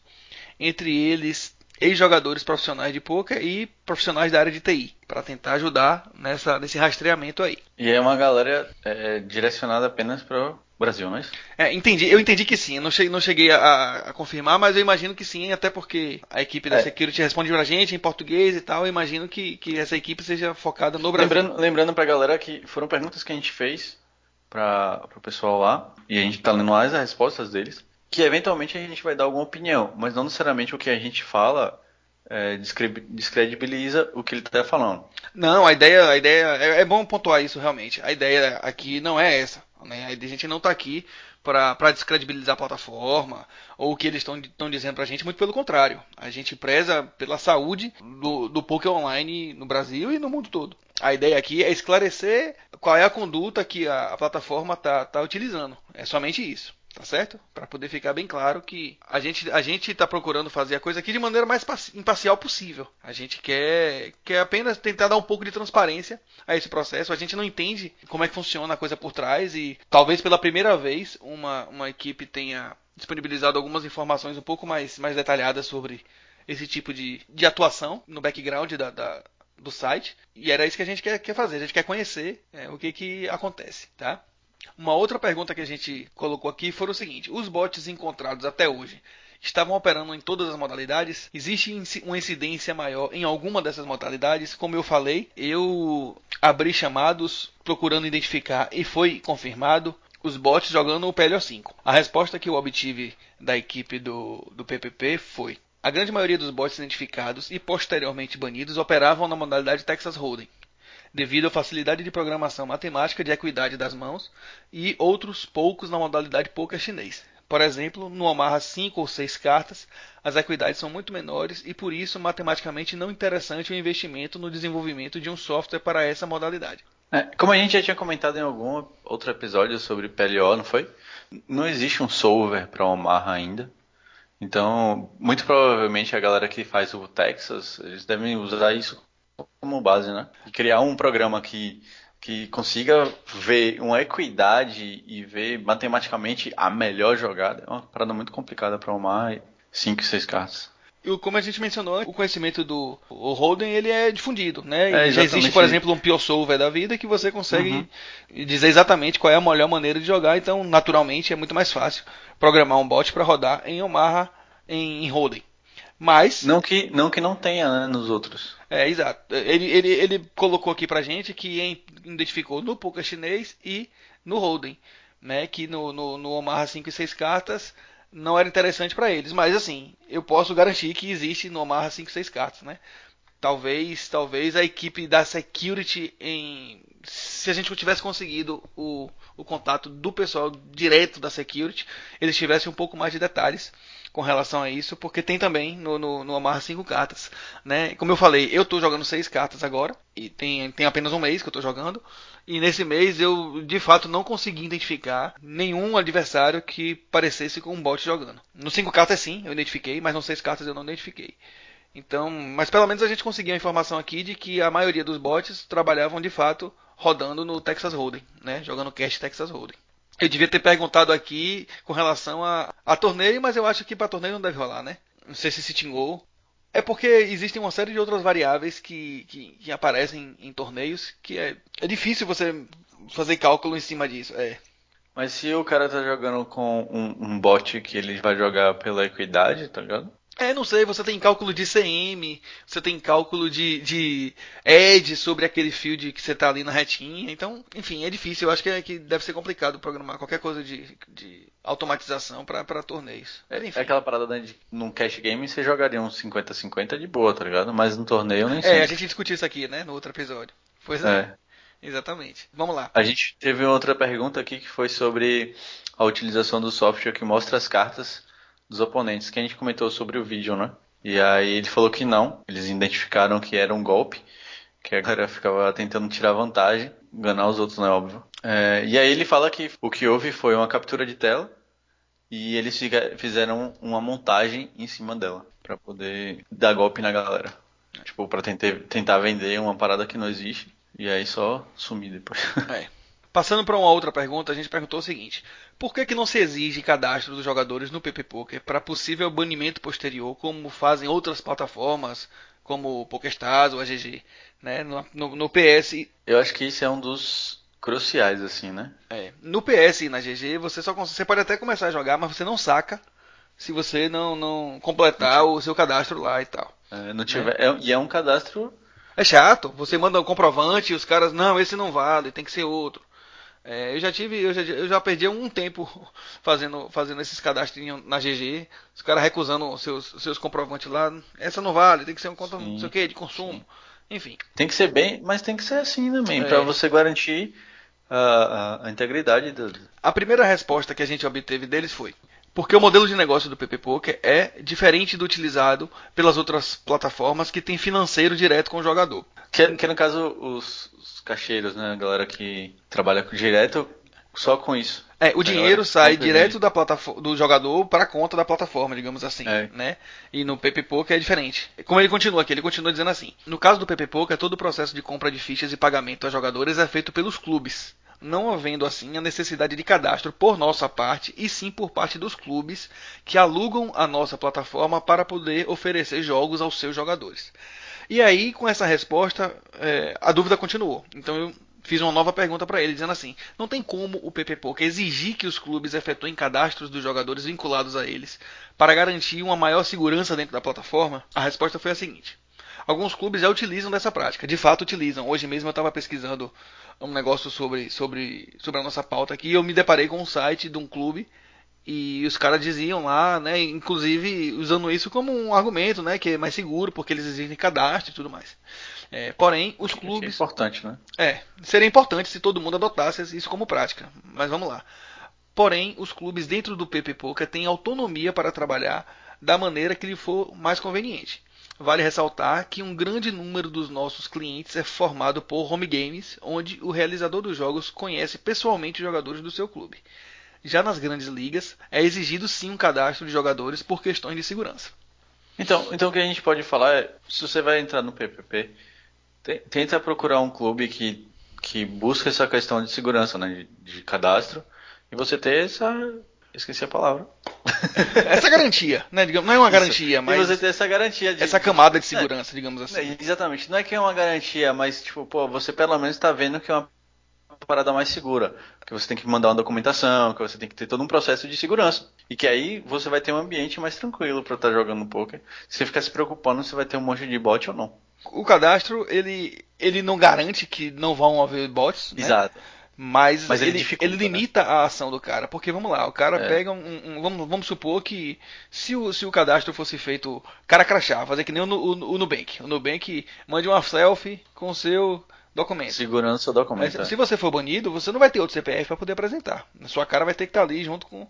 entre eles ex-jogadores profissionais de poker e profissionais da área de TI, para tentar ajudar nessa, nesse rastreamento aí. E é uma galera é, direcionada apenas para Brasil, não é isso? É, entendi. Eu entendi que sim. Eu não cheguei, não cheguei a, a, confirmar, mas eu imagino que sim, até porque a equipe da é. Security responde pra gente em português e tal. Eu imagino que, que essa equipe seja focada no Brasil. Lembrando, lembrando pra galera que foram perguntas que a gente fez para o pessoal lá, e a gente tá lendo as respostas deles, que eventualmente a gente vai dar alguma opinião, mas não necessariamente o que a gente fala é, descredibiliza o que ele está falando. Não, a ideia, a ideia é, é, bom pontuar isso realmente. A ideia aqui não é essa. Né? A gente não está aqui para descredibilizar a plataforma ou o que eles estão dizendo para a gente, muito pelo contrário. A gente preza pela saúde do, do poker online no Brasil e no mundo todo. A ideia aqui é esclarecer qual é a conduta que a, a plataforma está tá utilizando. É somente isso. Tá certo? Para poder ficar bem claro que a gente a gente está procurando fazer a coisa aqui de maneira mais imparcial possível. A gente quer quer apenas tentar dar um pouco de transparência a esse processo. A gente não entende como é que funciona a coisa por trás e talvez pela primeira vez uma uma equipe tenha disponibilizado algumas informações um pouco mais mais detalhadas sobre esse tipo de, de atuação no background da, da do site. E era isso que a gente quer, quer fazer. A gente quer conhecer é, o que, que acontece, tá? Uma outra pergunta que a gente colocou aqui foi o seguinte: os bots encontrados até hoje estavam operando em todas as modalidades? Existe uma incidência maior em alguma dessas modalidades? Como eu falei, eu abri chamados procurando identificar e foi confirmado os bots jogando o PLO5. A resposta que eu obtive da equipe do, do PPP foi: a grande maioria dos bots identificados e posteriormente banidos operavam na modalidade Texas Hold'em devido à facilidade de programação matemática de equidade das mãos, e outros poucos na modalidade poker chinês. Por exemplo, no Omaha 5 ou 6 cartas, as equidades são muito menores e por isso matematicamente não interessante o investimento no desenvolvimento de um software para essa modalidade. É, como a gente já tinha comentado em algum outro episódio sobre PLO, não foi? Não existe um solver para Omaha ainda. Então, muito provavelmente a galera que faz o Texas, eles devem usar isso como base, né? E criar um programa que, que consiga ver uma equidade e ver matematicamente a melhor jogada é uma parada muito complicada para arrumar 5 e 6 cartas. E como a gente mencionou, o conhecimento do o Holden ele é difundido, né? É, já existe, por exemplo, um Pure Solver da vida que você consegue uhum. dizer exatamente qual é a melhor maneira de jogar. Então, naturalmente, é muito mais fácil programar um bot para rodar em Omaha em, em Holden. Mas. Não que não, que não tenha né, nos outros. É, exato. Ele, ele, ele colocou aqui pra gente que identificou no poker chinês e no Holden. Né, que no, no, no Omaha 5 e 6 cartas não era interessante para eles. Mas assim, eu posso garantir que existe no Omaha 5 e 6 cartas. Né? Talvez, talvez a equipe da Security em. Se a gente tivesse conseguido o, o contato do pessoal direto da Security, eles tivessem um pouco mais de detalhes com relação a isso, porque tem também no, no, no Amarra 5 cartas. Né? Como eu falei, eu estou jogando 6 cartas agora, e tem, tem apenas um mês que eu estou jogando, e nesse mês eu de fato não consegui identificar nenhum adversário que parecesse com um bot jogando. No 5 cartas sim, eu identifiquei, mas no 6 cartas eu não identifiquei. Então, mas pelo menos a gente conseguiu a informação aqui de que a maioria dos bots trabalhavam de fato rodando no Texas Hold'em, né? Jogando cash Texas Hold'em. Eu devia ter perguntado aqui com relação a, a torneio, mas eu acho que para torneio não deve rolar, né? Não sei se se tingou. É porque existem uma série de outras variáveis que, que, que aparecem em torneios que é, é difícil você fazer cálculo em cima disso. É. Mas se o cara tá jogando com um, um bot que ele vai jogar pela equidade, tá ligado? É, não sei, você tem cálculo de CM, você tem cálculo de, de edge sobre aquele field que você está ali na retinha. Então, enfim, é difícil. Eu acho que, é, que deve ser complicado programar qualquer coisa de, de automatização para torneios. É, enfim. é aquela parada né, de num cash game você jogaria uns 50-50 de boa, tá ligado? Mas no torneio nem sei. É, a gente discutiu isso aqui, né, no outro episódio. Pois é. é. Exatamente. Vamos lá. A gente teve outra pergunta aqui que foi sobre a utilização do software que mostra as cartas dos oponentes, que a gente comentou sobre o vídeo, né? E aí ele falou que não, eles identificaram que era um golpe, que a galera ficava tentando tirar vantagem, enganar os outros, né, óbvio. É, e aí ele fala que o que houve foi uma captura de tela e eles fizeram uma montagem em cima dela para poder dar golpe na galera. Tipo, pra tentar, tentar vender uma parada que não existe e aí só sumir depois. É. Passando para uma outra pergunta, a gente perguntou o seguinte: por que, que não se exige cadastro dos jogadores no PP Poker para possível banimento posterior, como fazem outras plataformas, como o PokerStars ou a GG, né? No, no, no, PS. Eu acho que isso é um dos cruciais, assim, né? É. No PS e na GG, você só você pode até começar a jogar, mas você não saca se você não, não completar não o seu cadastro lá e tal. É, não tiver, né? é, e é um cadastro. É chato. Você manda um comprovante e os caras, não, esse não vale, tem que ser outro. É, eu já tive, eu já, eu já perdi um tempo fazendo, fazendo esses cadastros na GG, os caras recusando seus, seus comprovantes lá. Essa não vale, tem que ser um conta, não sei o que, de consumo. Sim. Enfim. Tem que ser bem, mas tem que ser assim também, é. para você garantir a, a, a integridade do. A primeira resposta que a gente obteve deles foi: porque o modelo de negócio do PP Poker é diferente do utilizado pelas outras plataformas que tem financeiro direto com o jogador. Que, que no caso os, os cacheiros, né, a galera que trabalha direto só com isso. É, o dinheiro sai direto da plataforma, do jogador para a conta da plataforma, digamos assim, é. né? E no PP Poker é diferente. Como ele continua aqui, ele continua dizendo assim: no caso do PP Poker, todo o processo de compra de fichas e pagamento a jogadores é feito pelos clubes não havendo assim a necessidade de cadastro por nossa parte e sim por parte dos clubes que alugam a nossa plataforma para poder oferecer jogos aos seus jogadores. E aí, com essa resposta, é, a dúvida continuou. Então eu fiz uma nova pergunta para ele, dizendo assim: não tem como o PP Poker exigir que os clubes efetuem cadastros dos jogadores vinculados a eles para garantir uma maior segurança dentro da plataforma? A resposta foi a seguinte: alguns clubes já utilizam dessa prática, de fato utilizam. Hoje mesmo eu estava pesquisando um negócio sobre, sobre, sobre a nossa pauta aqui. Eu me deparei com um site de um clube e os caras diziam lá, né, inclusive usando isso como um argumento, né, que é mais seguro porque eles exigem cadastro e tudo mais. É, porém, os clubes. é importante, né? É, seria importante se todo mundo adotasse isso como prática. Mas vamos lá. Porém, os clubes dentro do PP Poker têm autonomia para trabalhar da maneira que lhe for mais conveniente. Vale ressaltar que um grande número dos nossos clientes é formado por home games, onde o realizador dos jogos conhece pessoalmente os jogadores do seu clube. Já nas grandes ligas, é exigido sim um cadastro de jogadores por questões de segurança. Então, então o que a gente pode falar é, se você vai entrar no PPP, tenta procurar um clube que, que busca essa questão de segurança, né, de, de cadastro, e você ter essa Esqueci a palavra. essa garantia, né? Digamos, não é uma garantia, mas. E você ter essa garantia de. Essa camada de segurança, é, digamos assim. É, exatamente. Não é que é uma garantia, mas, tipo, pô, você pelo menos está vendo que é uma parada mais segura. Que você tem que mandar uma documentação, que você tem que ter todo um processo de segurança. E que aí você vai ter um ambiente mais tranquilo para estar tá jogando poker. Se você ficar se preocupando se vai ter um monte de bot ou não. O cadastro, ele, ele não garante que não vão haver bots. Né? Exato. Mas, Mas ele, ele, ele, né? limita né? a ação do cara. Porque vamos lá, o cara é. pega um. um vamos, vamos, supor que se o, se o cadastro fosse feito cara crachá, fazer que nem o, o, o Nubank. O Nubank mande uma selfie com o seu documento. Segurança do documento. Mas, é. Se você for banido, você não vai ter outro CPF para poder apresentar. A sua cara vai ter que estar ali junto com.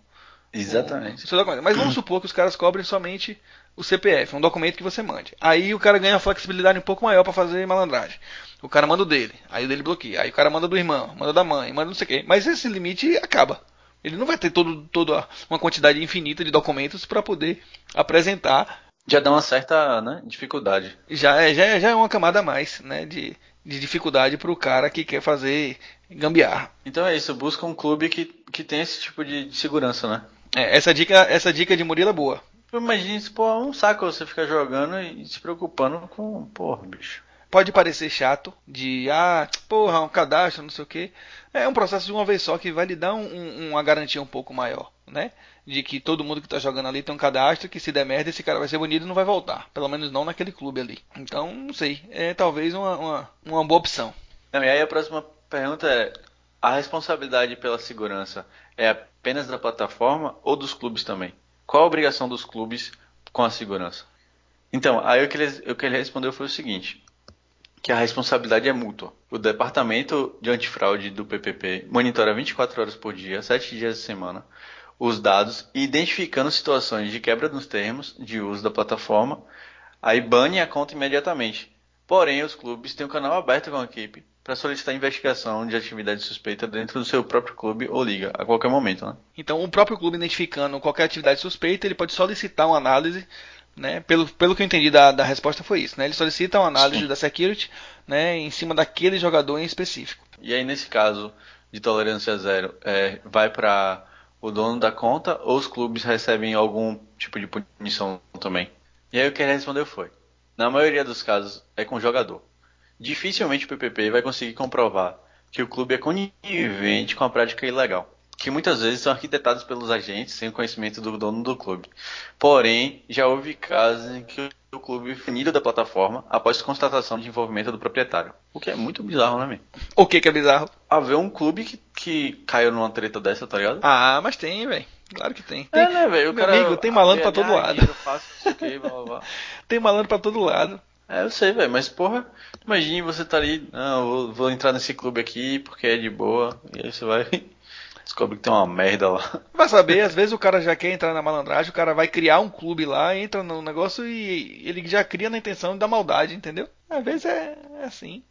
Exatamente. Com o seu documento. Mas vamos supor que os caras cobrem somente o CPF, um documento que você mande. Aí o cara ganha uma flexibilidade um pouco maior para fazer malandragem. O cara manda o dele, aí o dele bloqueia. Aí o cara manda do irmão, manda da mãe, manda não sei o quê. Mas esse limite acaba. Ele não vai ter todo, toda uma quantidade infinita de documentos para poder apresentar. Já dá uma certa né, dificuldade. Já é, já, é, já é uma camada a mais né, de, de dificuldade para o cara que quer fazer gambiarra. Então é isso, busca um clube que, que tem esse tipo de, de segurança, né? É, essa dica, essa dica de Murilo é boa. Imagina, pô, é um saco você ficar jogando e se preocupando com, porra, bicho pode parecer chato, de ah, porra, um cadastro, não sei o que. É um processo de uma vez só que vai lhe dar um, um, uma garantia um pouco maior, né? De que todo mundo que está jogando ali tem um cadastro, que se der merda esse cara vai ser banido e não vai voltar. Pelo menos não naquele clube ali. Então, não sei. É talvez uma, uma, uma boa opção. E aí a próxima pergunta é: a responsabilidade pela segurança é apenas da plataforma ou dos clubes também? Qual a obrigação dos clubes com a segurança? Então, aí o que ele, o que ele respondeu foi o seguinte: que a responsabilidade é mútua. O departamento de antifraude do PPP monitora 24 horas por dia, 7 dias por semana, os dados, identificando situações de quebra nos termos de uso da plataforma, aí bane a conta imediatamente. Porém, os clubes têm um canal aberto com a equipe para solicitar investigação de atividade suspeita dentro do seu próprio clube ou liga, a qualquer momento. Né? Então, o próprio clube identificando qualquer atividade suspeita, ele pode solicitar uma análise né? Pelo, pelo que eu entendi da, da resposta foi isso. Né? Eles solicitam uma análise Sim. da security né, em cima daquele jogador em específico. E aí, nesse caso de tolerância zero, é, vai para o dono da conta ou os clubes recebem algum tipo de punição também? E aí o que ele respondeu foi: na maioria dos casos é com o jogador. Dificilmente o PPP vai conseguir comprovar que o clube é conivente com a prática ilegal, que muitas vezes são arquitetados pelos agentes sem o conhecimento do dono do clube. Porém, já houve casos em que o clube funido da plataforma após constatação de envolvimento do proprietário. O que é muito bizarro, né, meu? O que que é bizarro? Haver um clube que, que caiu numa treta dessa, tá ligado? Ah, mas tem, velho. Claro que tem. É, tem né, velho? O meu cara. amigo, tem malandro pra todo lado. dinheiro blá, blá, blá. tem malandro pra todo lado. É, eu sei, velho, mas porra, imagine você tá ali, não, vou, vou entrar nesse clube aqui porque é de boa, e aí você vai descobre que tem uma merda lá. Vai saber, às vezes o cara já quer entrar na malandragem, o cara vai criar um clube lá, entra no negócio e ele já cria na intenção da maldade, entendeu? Às vezes é, é assim.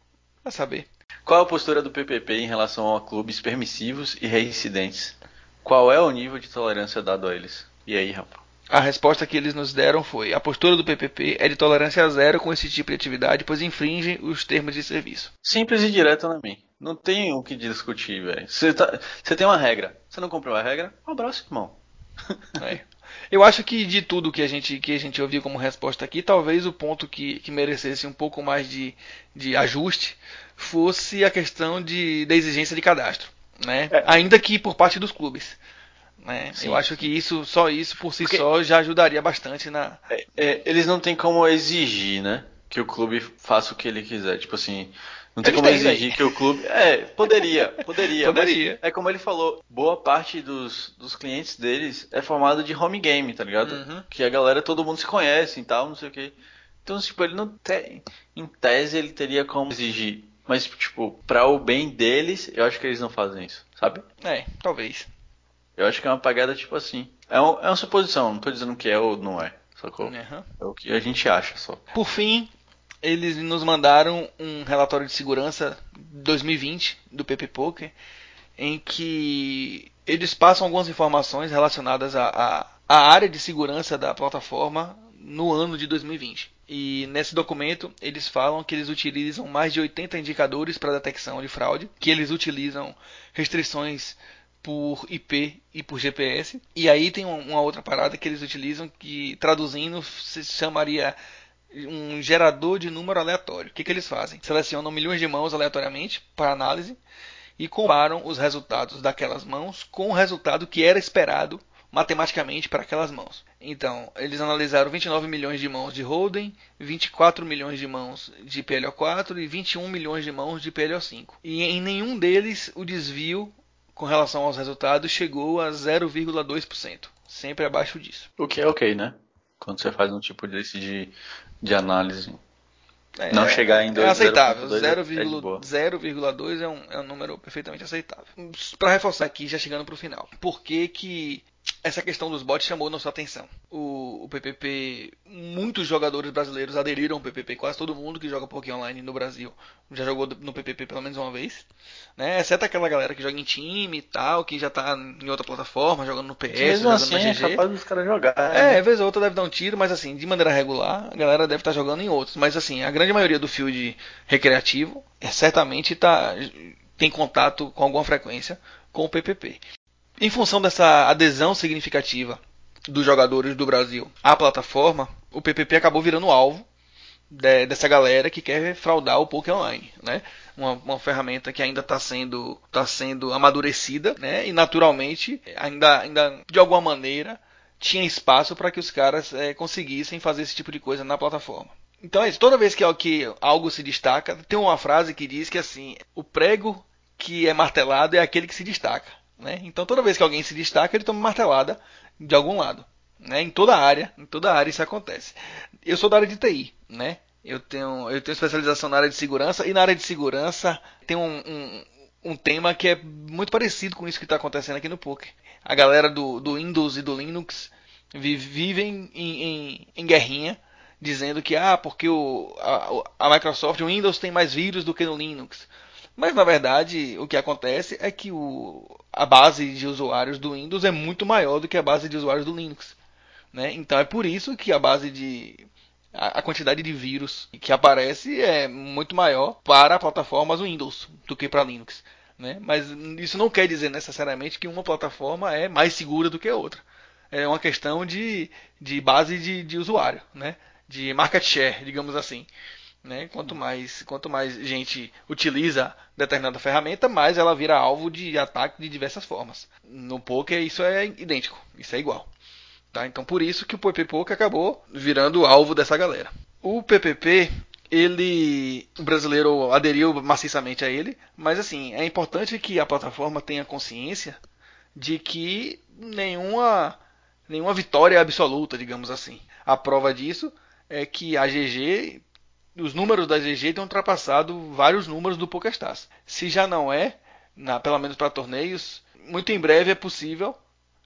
Vai saber. Qual a postura do PPP em relação a clubes permissivos e reincidentes? Qual é o nível de tolerância dado a eles? E aí, rapaz? A resposta que eles nos deram foi: a postura do PPP é de tolerância zero com esse tipo de atividade, pois infringe os termos de serviço. Simples e direto na mim. Não tem o que discutir, velho. Você tá, você tem uma regra. Você não cumpriu a regra? Um abraço, irmão. É. Eu acho que de tudo que a gente, que a gente ouviu como resposta aqui, talvez o ponto que, que merecesse um pouco mais de, de ajuste fosse a questão de, da exigência de cadastro. Né? É. Ainda que por parte dos clubes. Né? Sim, Eu acho que isso, só isso por si Porque- só já ajudaria bastante na. É, é, eles não têm como exigir, né? Que o clube faça o que ele quiser. Tipo assim, não tem Eles como têm, exigir que o clube. É, poderia, poderia. mas Poderia. é como ele falou, boa parte dos, dos clientes deles é formado de home game, tá ligado? Uhum. Que a galera, todo mundo se conhece e tal, não sei o quê. Então, tipo, ele não tem. Em tese, ele teria como exigir. Mas, tipo, pra o bem deles, eu acho que eles não fazem isso, sabe? É, talvez. Eu acho que é uma pagada tipo assim. É, um- é uma suposição, não tô dizendo que é ou não é, sacou? Uhum. É o que a gente acha só. Por fim, eles nos mandaram um relatório de segurança 2020 do PP Poker, em que eles passam algumas informações relacionadas à, à, área de segurança da plataforma no ano de 2020. E nesse documento eles falam que eles utilizam mais de 80 indicadores para detecção de fraude, que eles utilizam restrições por IP e por GPS. E aí tem uma outra parada que eles utilizam que traduzindo se chamaria um gerador de número aleatório. O que, que eles fazem? Selecionam milhões de mãos aleatoriamente para análise e comparam os resultados daquelas mãos com o resultado que era esperado matematicamente para aquelas mãos. Então, eles analisaram 29 milhões de mãos de Holden, 24 milhões de mãos de PLO4 e 21 milhões de mãos de PLO5. E em nenhum deles o desvio com relação aos resultados chegou a 0,2%, sempre abaixo disso. O que é ok, né? Quando você faz um tipo desse de, de análise. É, Não chegar em É 2, aceitável. 0,2 é- é de boa. 0,2 é, um, é um número perfeitamente aceitável. Para reforçar aqui, já chegando para o final. Por que, que essa questão dos bots chamou nossa atenção? O, o PPP, muitos jogadores brasileiros aderiram ao PPP, quase todo mundo que joga Pokémon Online no Brasil já jogou no PPP pelo menos uma vez. Né? Exceto aquela galera que joga em time e tal, que já tá em outra plataforma, jogando no PS, Mesmo jogando assim, na é GG. capaz dos caras jogar. É, vez ou outra deve dar um tiro, mas assim, de maneira regular, a galera deve estar jogando em outros. Mas assim, a grande maioria do field recreativo é, certamente tá, tem contato com alguma frequência com o PPP. Em função dessa adesão significativa dos jogadores do Brasil à plataforma, o PPP acabou virando alvo de- dessa galera que quer fraudar o Poké Online, né? Uma, uma ferramenta que ainda está sendo, tá sendo amadurecida, né? E naturalmente ainda, ainda de alguma maneira tinha espaço para que os caras eh, conseguissem fazer esse tipo de coisa na plataforma. Então é isso. Toda vez que, que algo se destaca, tem uma frase que diz que assim, o prego que é martelado é aquele que se destaca. Né? Então toda vez que alguém se destaca, ele toma martelada de algum lado. Né? Em toda área, em toda área isso acontece. Eu sou da área de TI, né? Eu tenho, eu tenho especialização na área de segurança e na área de segurança tem um, um, um tema que é muito parecido com isso que está acontecendo aqui no Poker. A galera do, do Windows e do Linux vi- vivem em, em, em guerrinha dizendo que ah, porque o, a, a Microsoft, o Windows tem mais vírus do que no Linux. Mas na verdade o que acontece é que o, a base de usuários do Windows é muito maior do que a base de usuários do Linux. Né? Então é por isso que a base de a, a quantidade de vírus que aparece é muito maior para plataformas Windows do que para Linux. Né? Mas isso não quer dizer necessariamente que uma plataforma é mais segura do que a outra. É uma questão de, de base de, de usuário, né? de market share, digamos assim. Né? Quanto mais quanto mais gente utiliza determinada ferramenta, mais ela vira alvo de ataque de diversas formas. No poker isso é idêntico, isso é igual. Tá? Então por isso que o PP acabou virando alvo dessa galera. O PPP ele o brasileiro aderiu maciçamente a ele, mas assim é importante que a plataforma tenha consciência de que nenhuma nenhuma vitória absoluta, digamos assim. A prova disso é que a GG, os números da GG têm ultrapassado vários números do PokerStars. Se já não é, na, pelo menos para torneios, muito em breve é possível,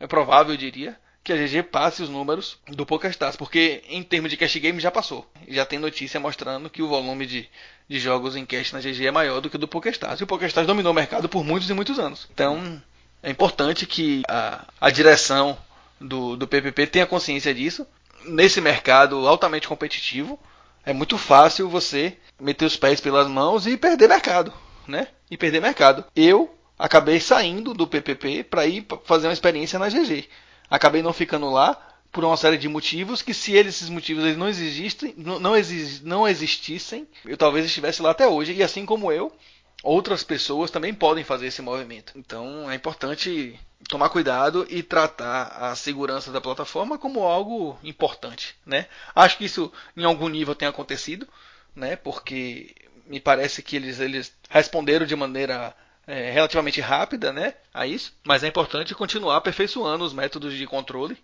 é provável, eu diria, que a GG passe os números do PokerStars, porque em termos de cash game já passou. Já tem notícia mostrando que o volume de, de jogos em cash na GG é maior do que o do PokerStars. E o PokerStars dominou o mercado por muitos e muitos anos. Então é importante que a, a direção do, do PPP tenha consciência disso. Nesse mercado altamente competitivo, é muito fácil você meter os pés pelas mãos e perder mercado, né? E perder mercado. Eu acabei saindo do PPP para ir fazer uma experiência na GG acabei não ficando lá por uma série de motivos que se esses motivos eles não existem, não, não existissem, eu talvez estivesse lá até hoje e assim como eu, outras pessoas também podem fazer esse movimento. Então é importante tomar cuidado e tratar a segurança da plataforma como algo importante, né? Acho que isso em algum nível tem acontecido, né? Porque me parece que eles, eles responderam de maneira é, relativamente rápida né, a isso, mas é importante continuar aperfeiçoando os métodos de controle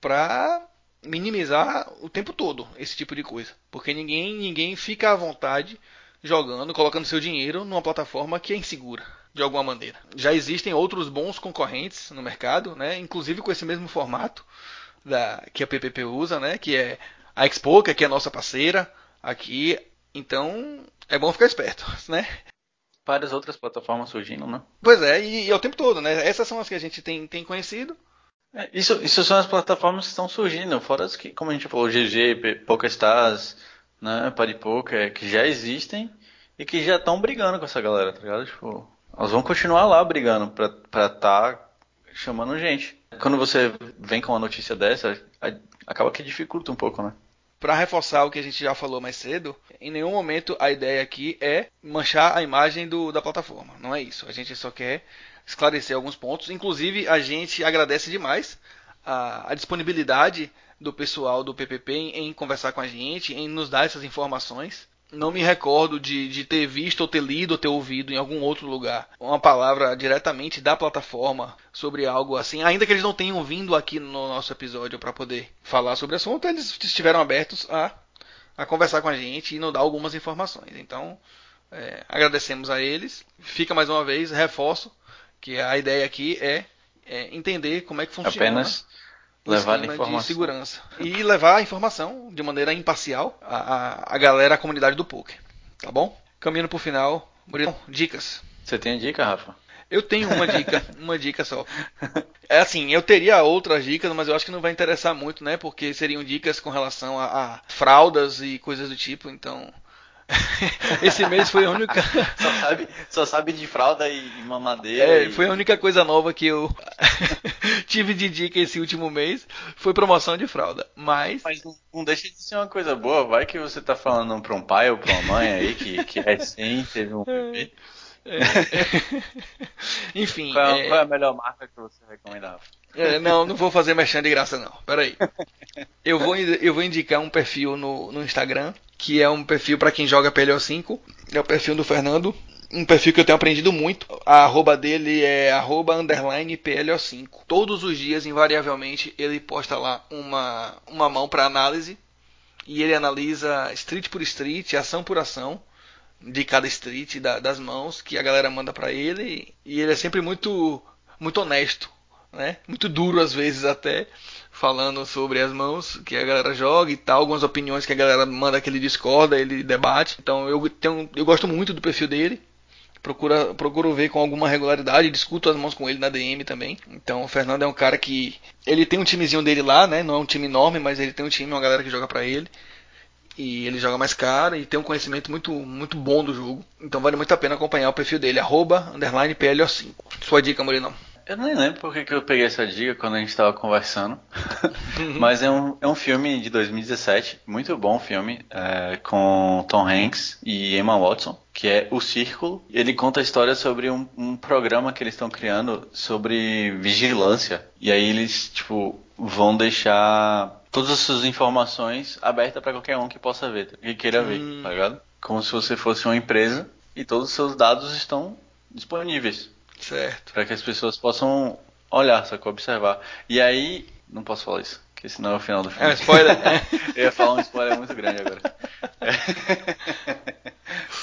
para minimizar o tempo todo esse tipo de coisa, porque ninguém ninguém fica à vontade jogando, colocando seu dinheiro numa plataforma que é insegura de alguma maneira. Já existem outros bons concorrentes no mercado, né, inclusive com esse mesmo formato da, que a PPP usa, né, que é a Expoca, que é a nossa parceira aqui. Então é bom ficar esperto, né? várias outras plataformas surgindo, né? Pois é, e, e é o tempo todo, né? Essas são as que a gente tem, tem conhecido. É, isso, isso são as plataformas que estão surgindo, fora as que, como a gente falou, GG, PokerStars, né, Paripoker, que já existem e que já estão brigando com essa galera, tá ligado? Tipo, elas vão continuar lá brigando pra estar tá chamando gente. Quando você vem com uma notícia dessa, acaba que dificulta um pouco, né? para reforçar o que a gente já falou mais cedo, em nenhum momento a ideia aqui é manchar a imagem do, da plataforma. Não é isso. A gente só quer esclarecer alguns pontos. Inclusive, a gente agradece demais a, a disponibilidade do pessoal do PPP em, em, conversar com a gente, em nos dar essas informações não me recordo de, de ter visto ou ter lido ou ter ouvido em algum outro lugar uma palavra diretamente da plataforma sobre algo assim, ainda que eles não tenham vindo aqui no nosso episódio para poder falar sobre o assunto, eles estiveram abertos a, a conversar com a gente e nos dar algumas informações. Então, é, agradecemos a eles. Fica mais uma vez, reforço que a ideia aqui é, é entender como é que funciona. Apenas levar a informação. de segurança. E levar a informação de maneira imparcial à, à galera, à comunidade do poker. Tá bom? Caminhando pro final, Murilo, dicas. Você tem dica, Rafa? Eu tenho uma dica, uma dica só. É assim, eu teria outras dicas, mas eu acho que não vai interessar muito, né? Porque seriam dicas com relação a, a fraldas e coisas do tipo, então Esse mês foi a única. só, sabe, só sabe de fralda e mamadeira. É, e... foi a única coisa nova que eu tive de dica esse último mês. Foi promoção de fralda. Mas. Mas não, deixa de ser uma coisa boa. Vai que você tá falando pra um pai ou pra uma mãe aí que, que recém teve um bebê. É. Enfim. Qual, é... qual, é... a melhor marca que você recomendava? É, não, não vou fazer mexendo de graça, não. Peraí. Eu vou, eu vou indicar um perfil no, no Instagram que é um perfil para quem joga PLO5. É o perfil do Fernando. Um perfil que eu tenho aprendido muito. A arroba dele é arroba underline PLO5. Todos os dias, invariavelmente, ele posta lá uma, uma mão para análise. E ele analisa street por street, ação por ação de cada street da, das mãos que a galera manda para ele e ele é sempre muito muito honesto, né? Muito duro às vezes até falando sobre as mãos que a galera joga e tal, algumas opiniões que a galera manda que ele discorda, ele debate. Então eu tenho, eu gosto muito do perfil dele. Procura, procuro ver com alguma regularidade, discuto as mãos com ele na DM também. Então o Fernando é um cara que ele tem um timezinho dele lá, né? Não é um time enorme, mas ele tem um time, uma galera que joga para ele. E ele joga mais caro e tem um conhecimento muito, muito bom do jogo. Então vale muito a pena acompanhar o perfil dele, arroba, underline PLO5. Sua dica, Murilo? Eu nem lembro porque que eu peguei essa dica quando a gente estava conversando. Mas é um, é um filme de 2017, muito bom filme, é, com Tom Hanks e Emma Watson, que é O Círculo. Ele conta a história sobre um, um programa que eles estão criando sobre vigilância. E aí eles, tipo, vão deixar todas as suas informações abertas para qualquer um que possa ver, que queira ver, Hum. tá ligado? Como se você fosse uma empresa e todos os seus dados estão disponíveis Certo. para que as pessoas possam olhar, sacou? Observar. E aí, não posso falar isso, porque senão é o final do É um filme. spoiler? Eu ia falar um spoiler muito grande agora.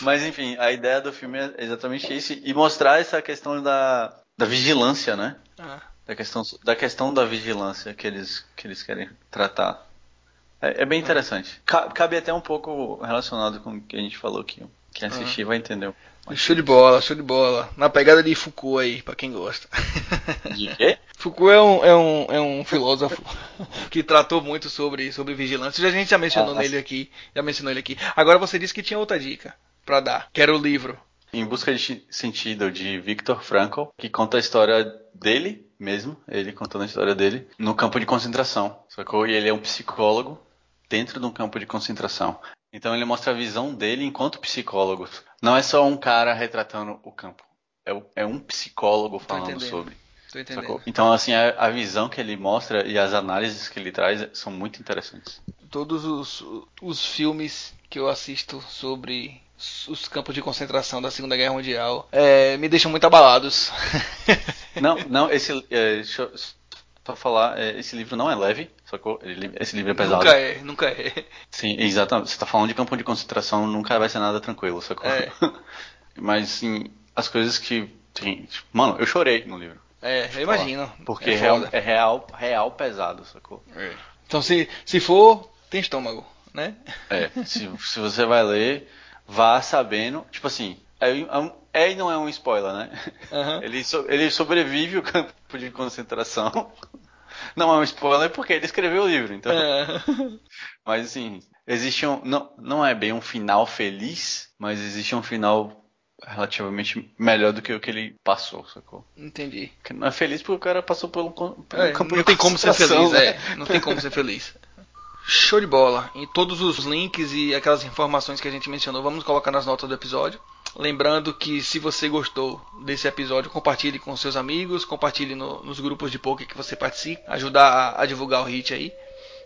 Mas enfim, a ideia do filme é exatamente isso e mostrar essa questão da, da vigilância, né? Ah, Da questão, da questão da vigilância que eles, que eles querem tratar. É, é bem interessante. Ca- Cabe até um pouco relacionado com o que a gente falou aqui. Quem assistir vai entender. Show de bola, show de bola. Na pegada de Foucault aí, pra quem gosta. De quê? Foucault é um, é um, é um filósofo que tratou muito sobre, sobre vigilância. A gente já mencionou Ah, nele aqui. Já mencionou ele aqui. Agora você disse que tinha outra dica pra dar, que era o livro. Em Busca de Sentido, de Viktor Frankl, que conta a história dele mesmo, ele contando a história dele, no campo de concentração, sacou? E ele é um psicólogo dentro de um campo de concentração. Então ele mostra a visão dele enquanto psicólogo. Não é só um cara retratando o campo, é, o- é um psicólogo falando sobre. Tô entendendo. Sacou? Então, assim, a, a visão que ele mostra e as análises que ele traz são muito interessantes. Todos os, os filmes que eu assisto sobre os campos de concentração da Segunda Guerra Mundial é, me deixam muito abalados. Não, não, esse. É, deixa eu só falar, é, esse livro não é leve, sacou? Ele- esse livro é pesado. nunca é, nunca é. Sim, exatamente. Você tá falando de campo de concentração, nunca vai ser nada tranquilo, sacou? É. Mas, sim, as coisas que. Tem, tipo, mano, eu chorei no livro. É, eu imagino. Porque é, real, é real, real pesado, sacou? É. Então se, se for, tem estômago, né? É, se, se você vai ler, vá sabendo. Tipo assim, é, um- é e não é um spoiler, né? Aham. Ele, so- ele sobrevive o campo de concentração. Não é um spoiler porque ele escreveu o livro, então. É. Mas assim, existe um. Não, não é bem um final feliz, mas existe um final relativamente melhor do que o que ele passou, sacou? Entendi. Não é feliz porque o cara passou pelo, con- pelo É, campo não de tem como ser feliz, né? é. Não tem como ser feliz. Show de bola. E todos os links e aquelas informações que a gente mencionou, vamos colocar nas notas do episódio. Lembrando que se você gostou desse episódio, compartilhe com seus amigos, compartilhe no- nos grupos de poker que você participa, ajudar a, a divulgar o hit aí,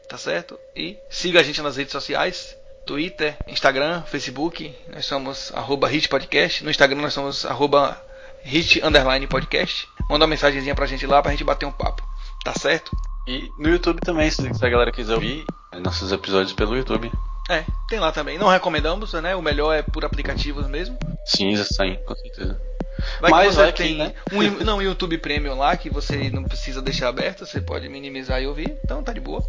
tá certo? E siga a gente nas redes sociais, Twitter, Instagram, Facebook, nós somos arroba hit podcast, no Instagram nós somos arroba hit underline podcast. Manda uma mensagenzinha pra gente lá pra gente bater um papo, tá certo? E no YouTube também, se a galera quiser ouvir nossos episódios pelo YouTube. É, tem lá também. Não recomendamos, né? O melhor é por aplicativos mesmo. Sim, sim, com certeza. Vai Mas que você tem né? um não, YouTube Premium lá que você não precisa deixar aberto, você pode minimizar e ouvir, então tá de boa.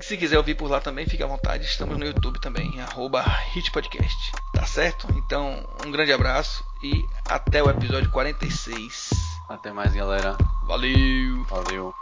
Se quiser ouvir por lá também, fique à vontade. Estamos no YouTube também, arroba hitpodcast. Tá certo? Então, um grande abraço e até o episódio 46. Até mais, galera. Valeu! Valeu.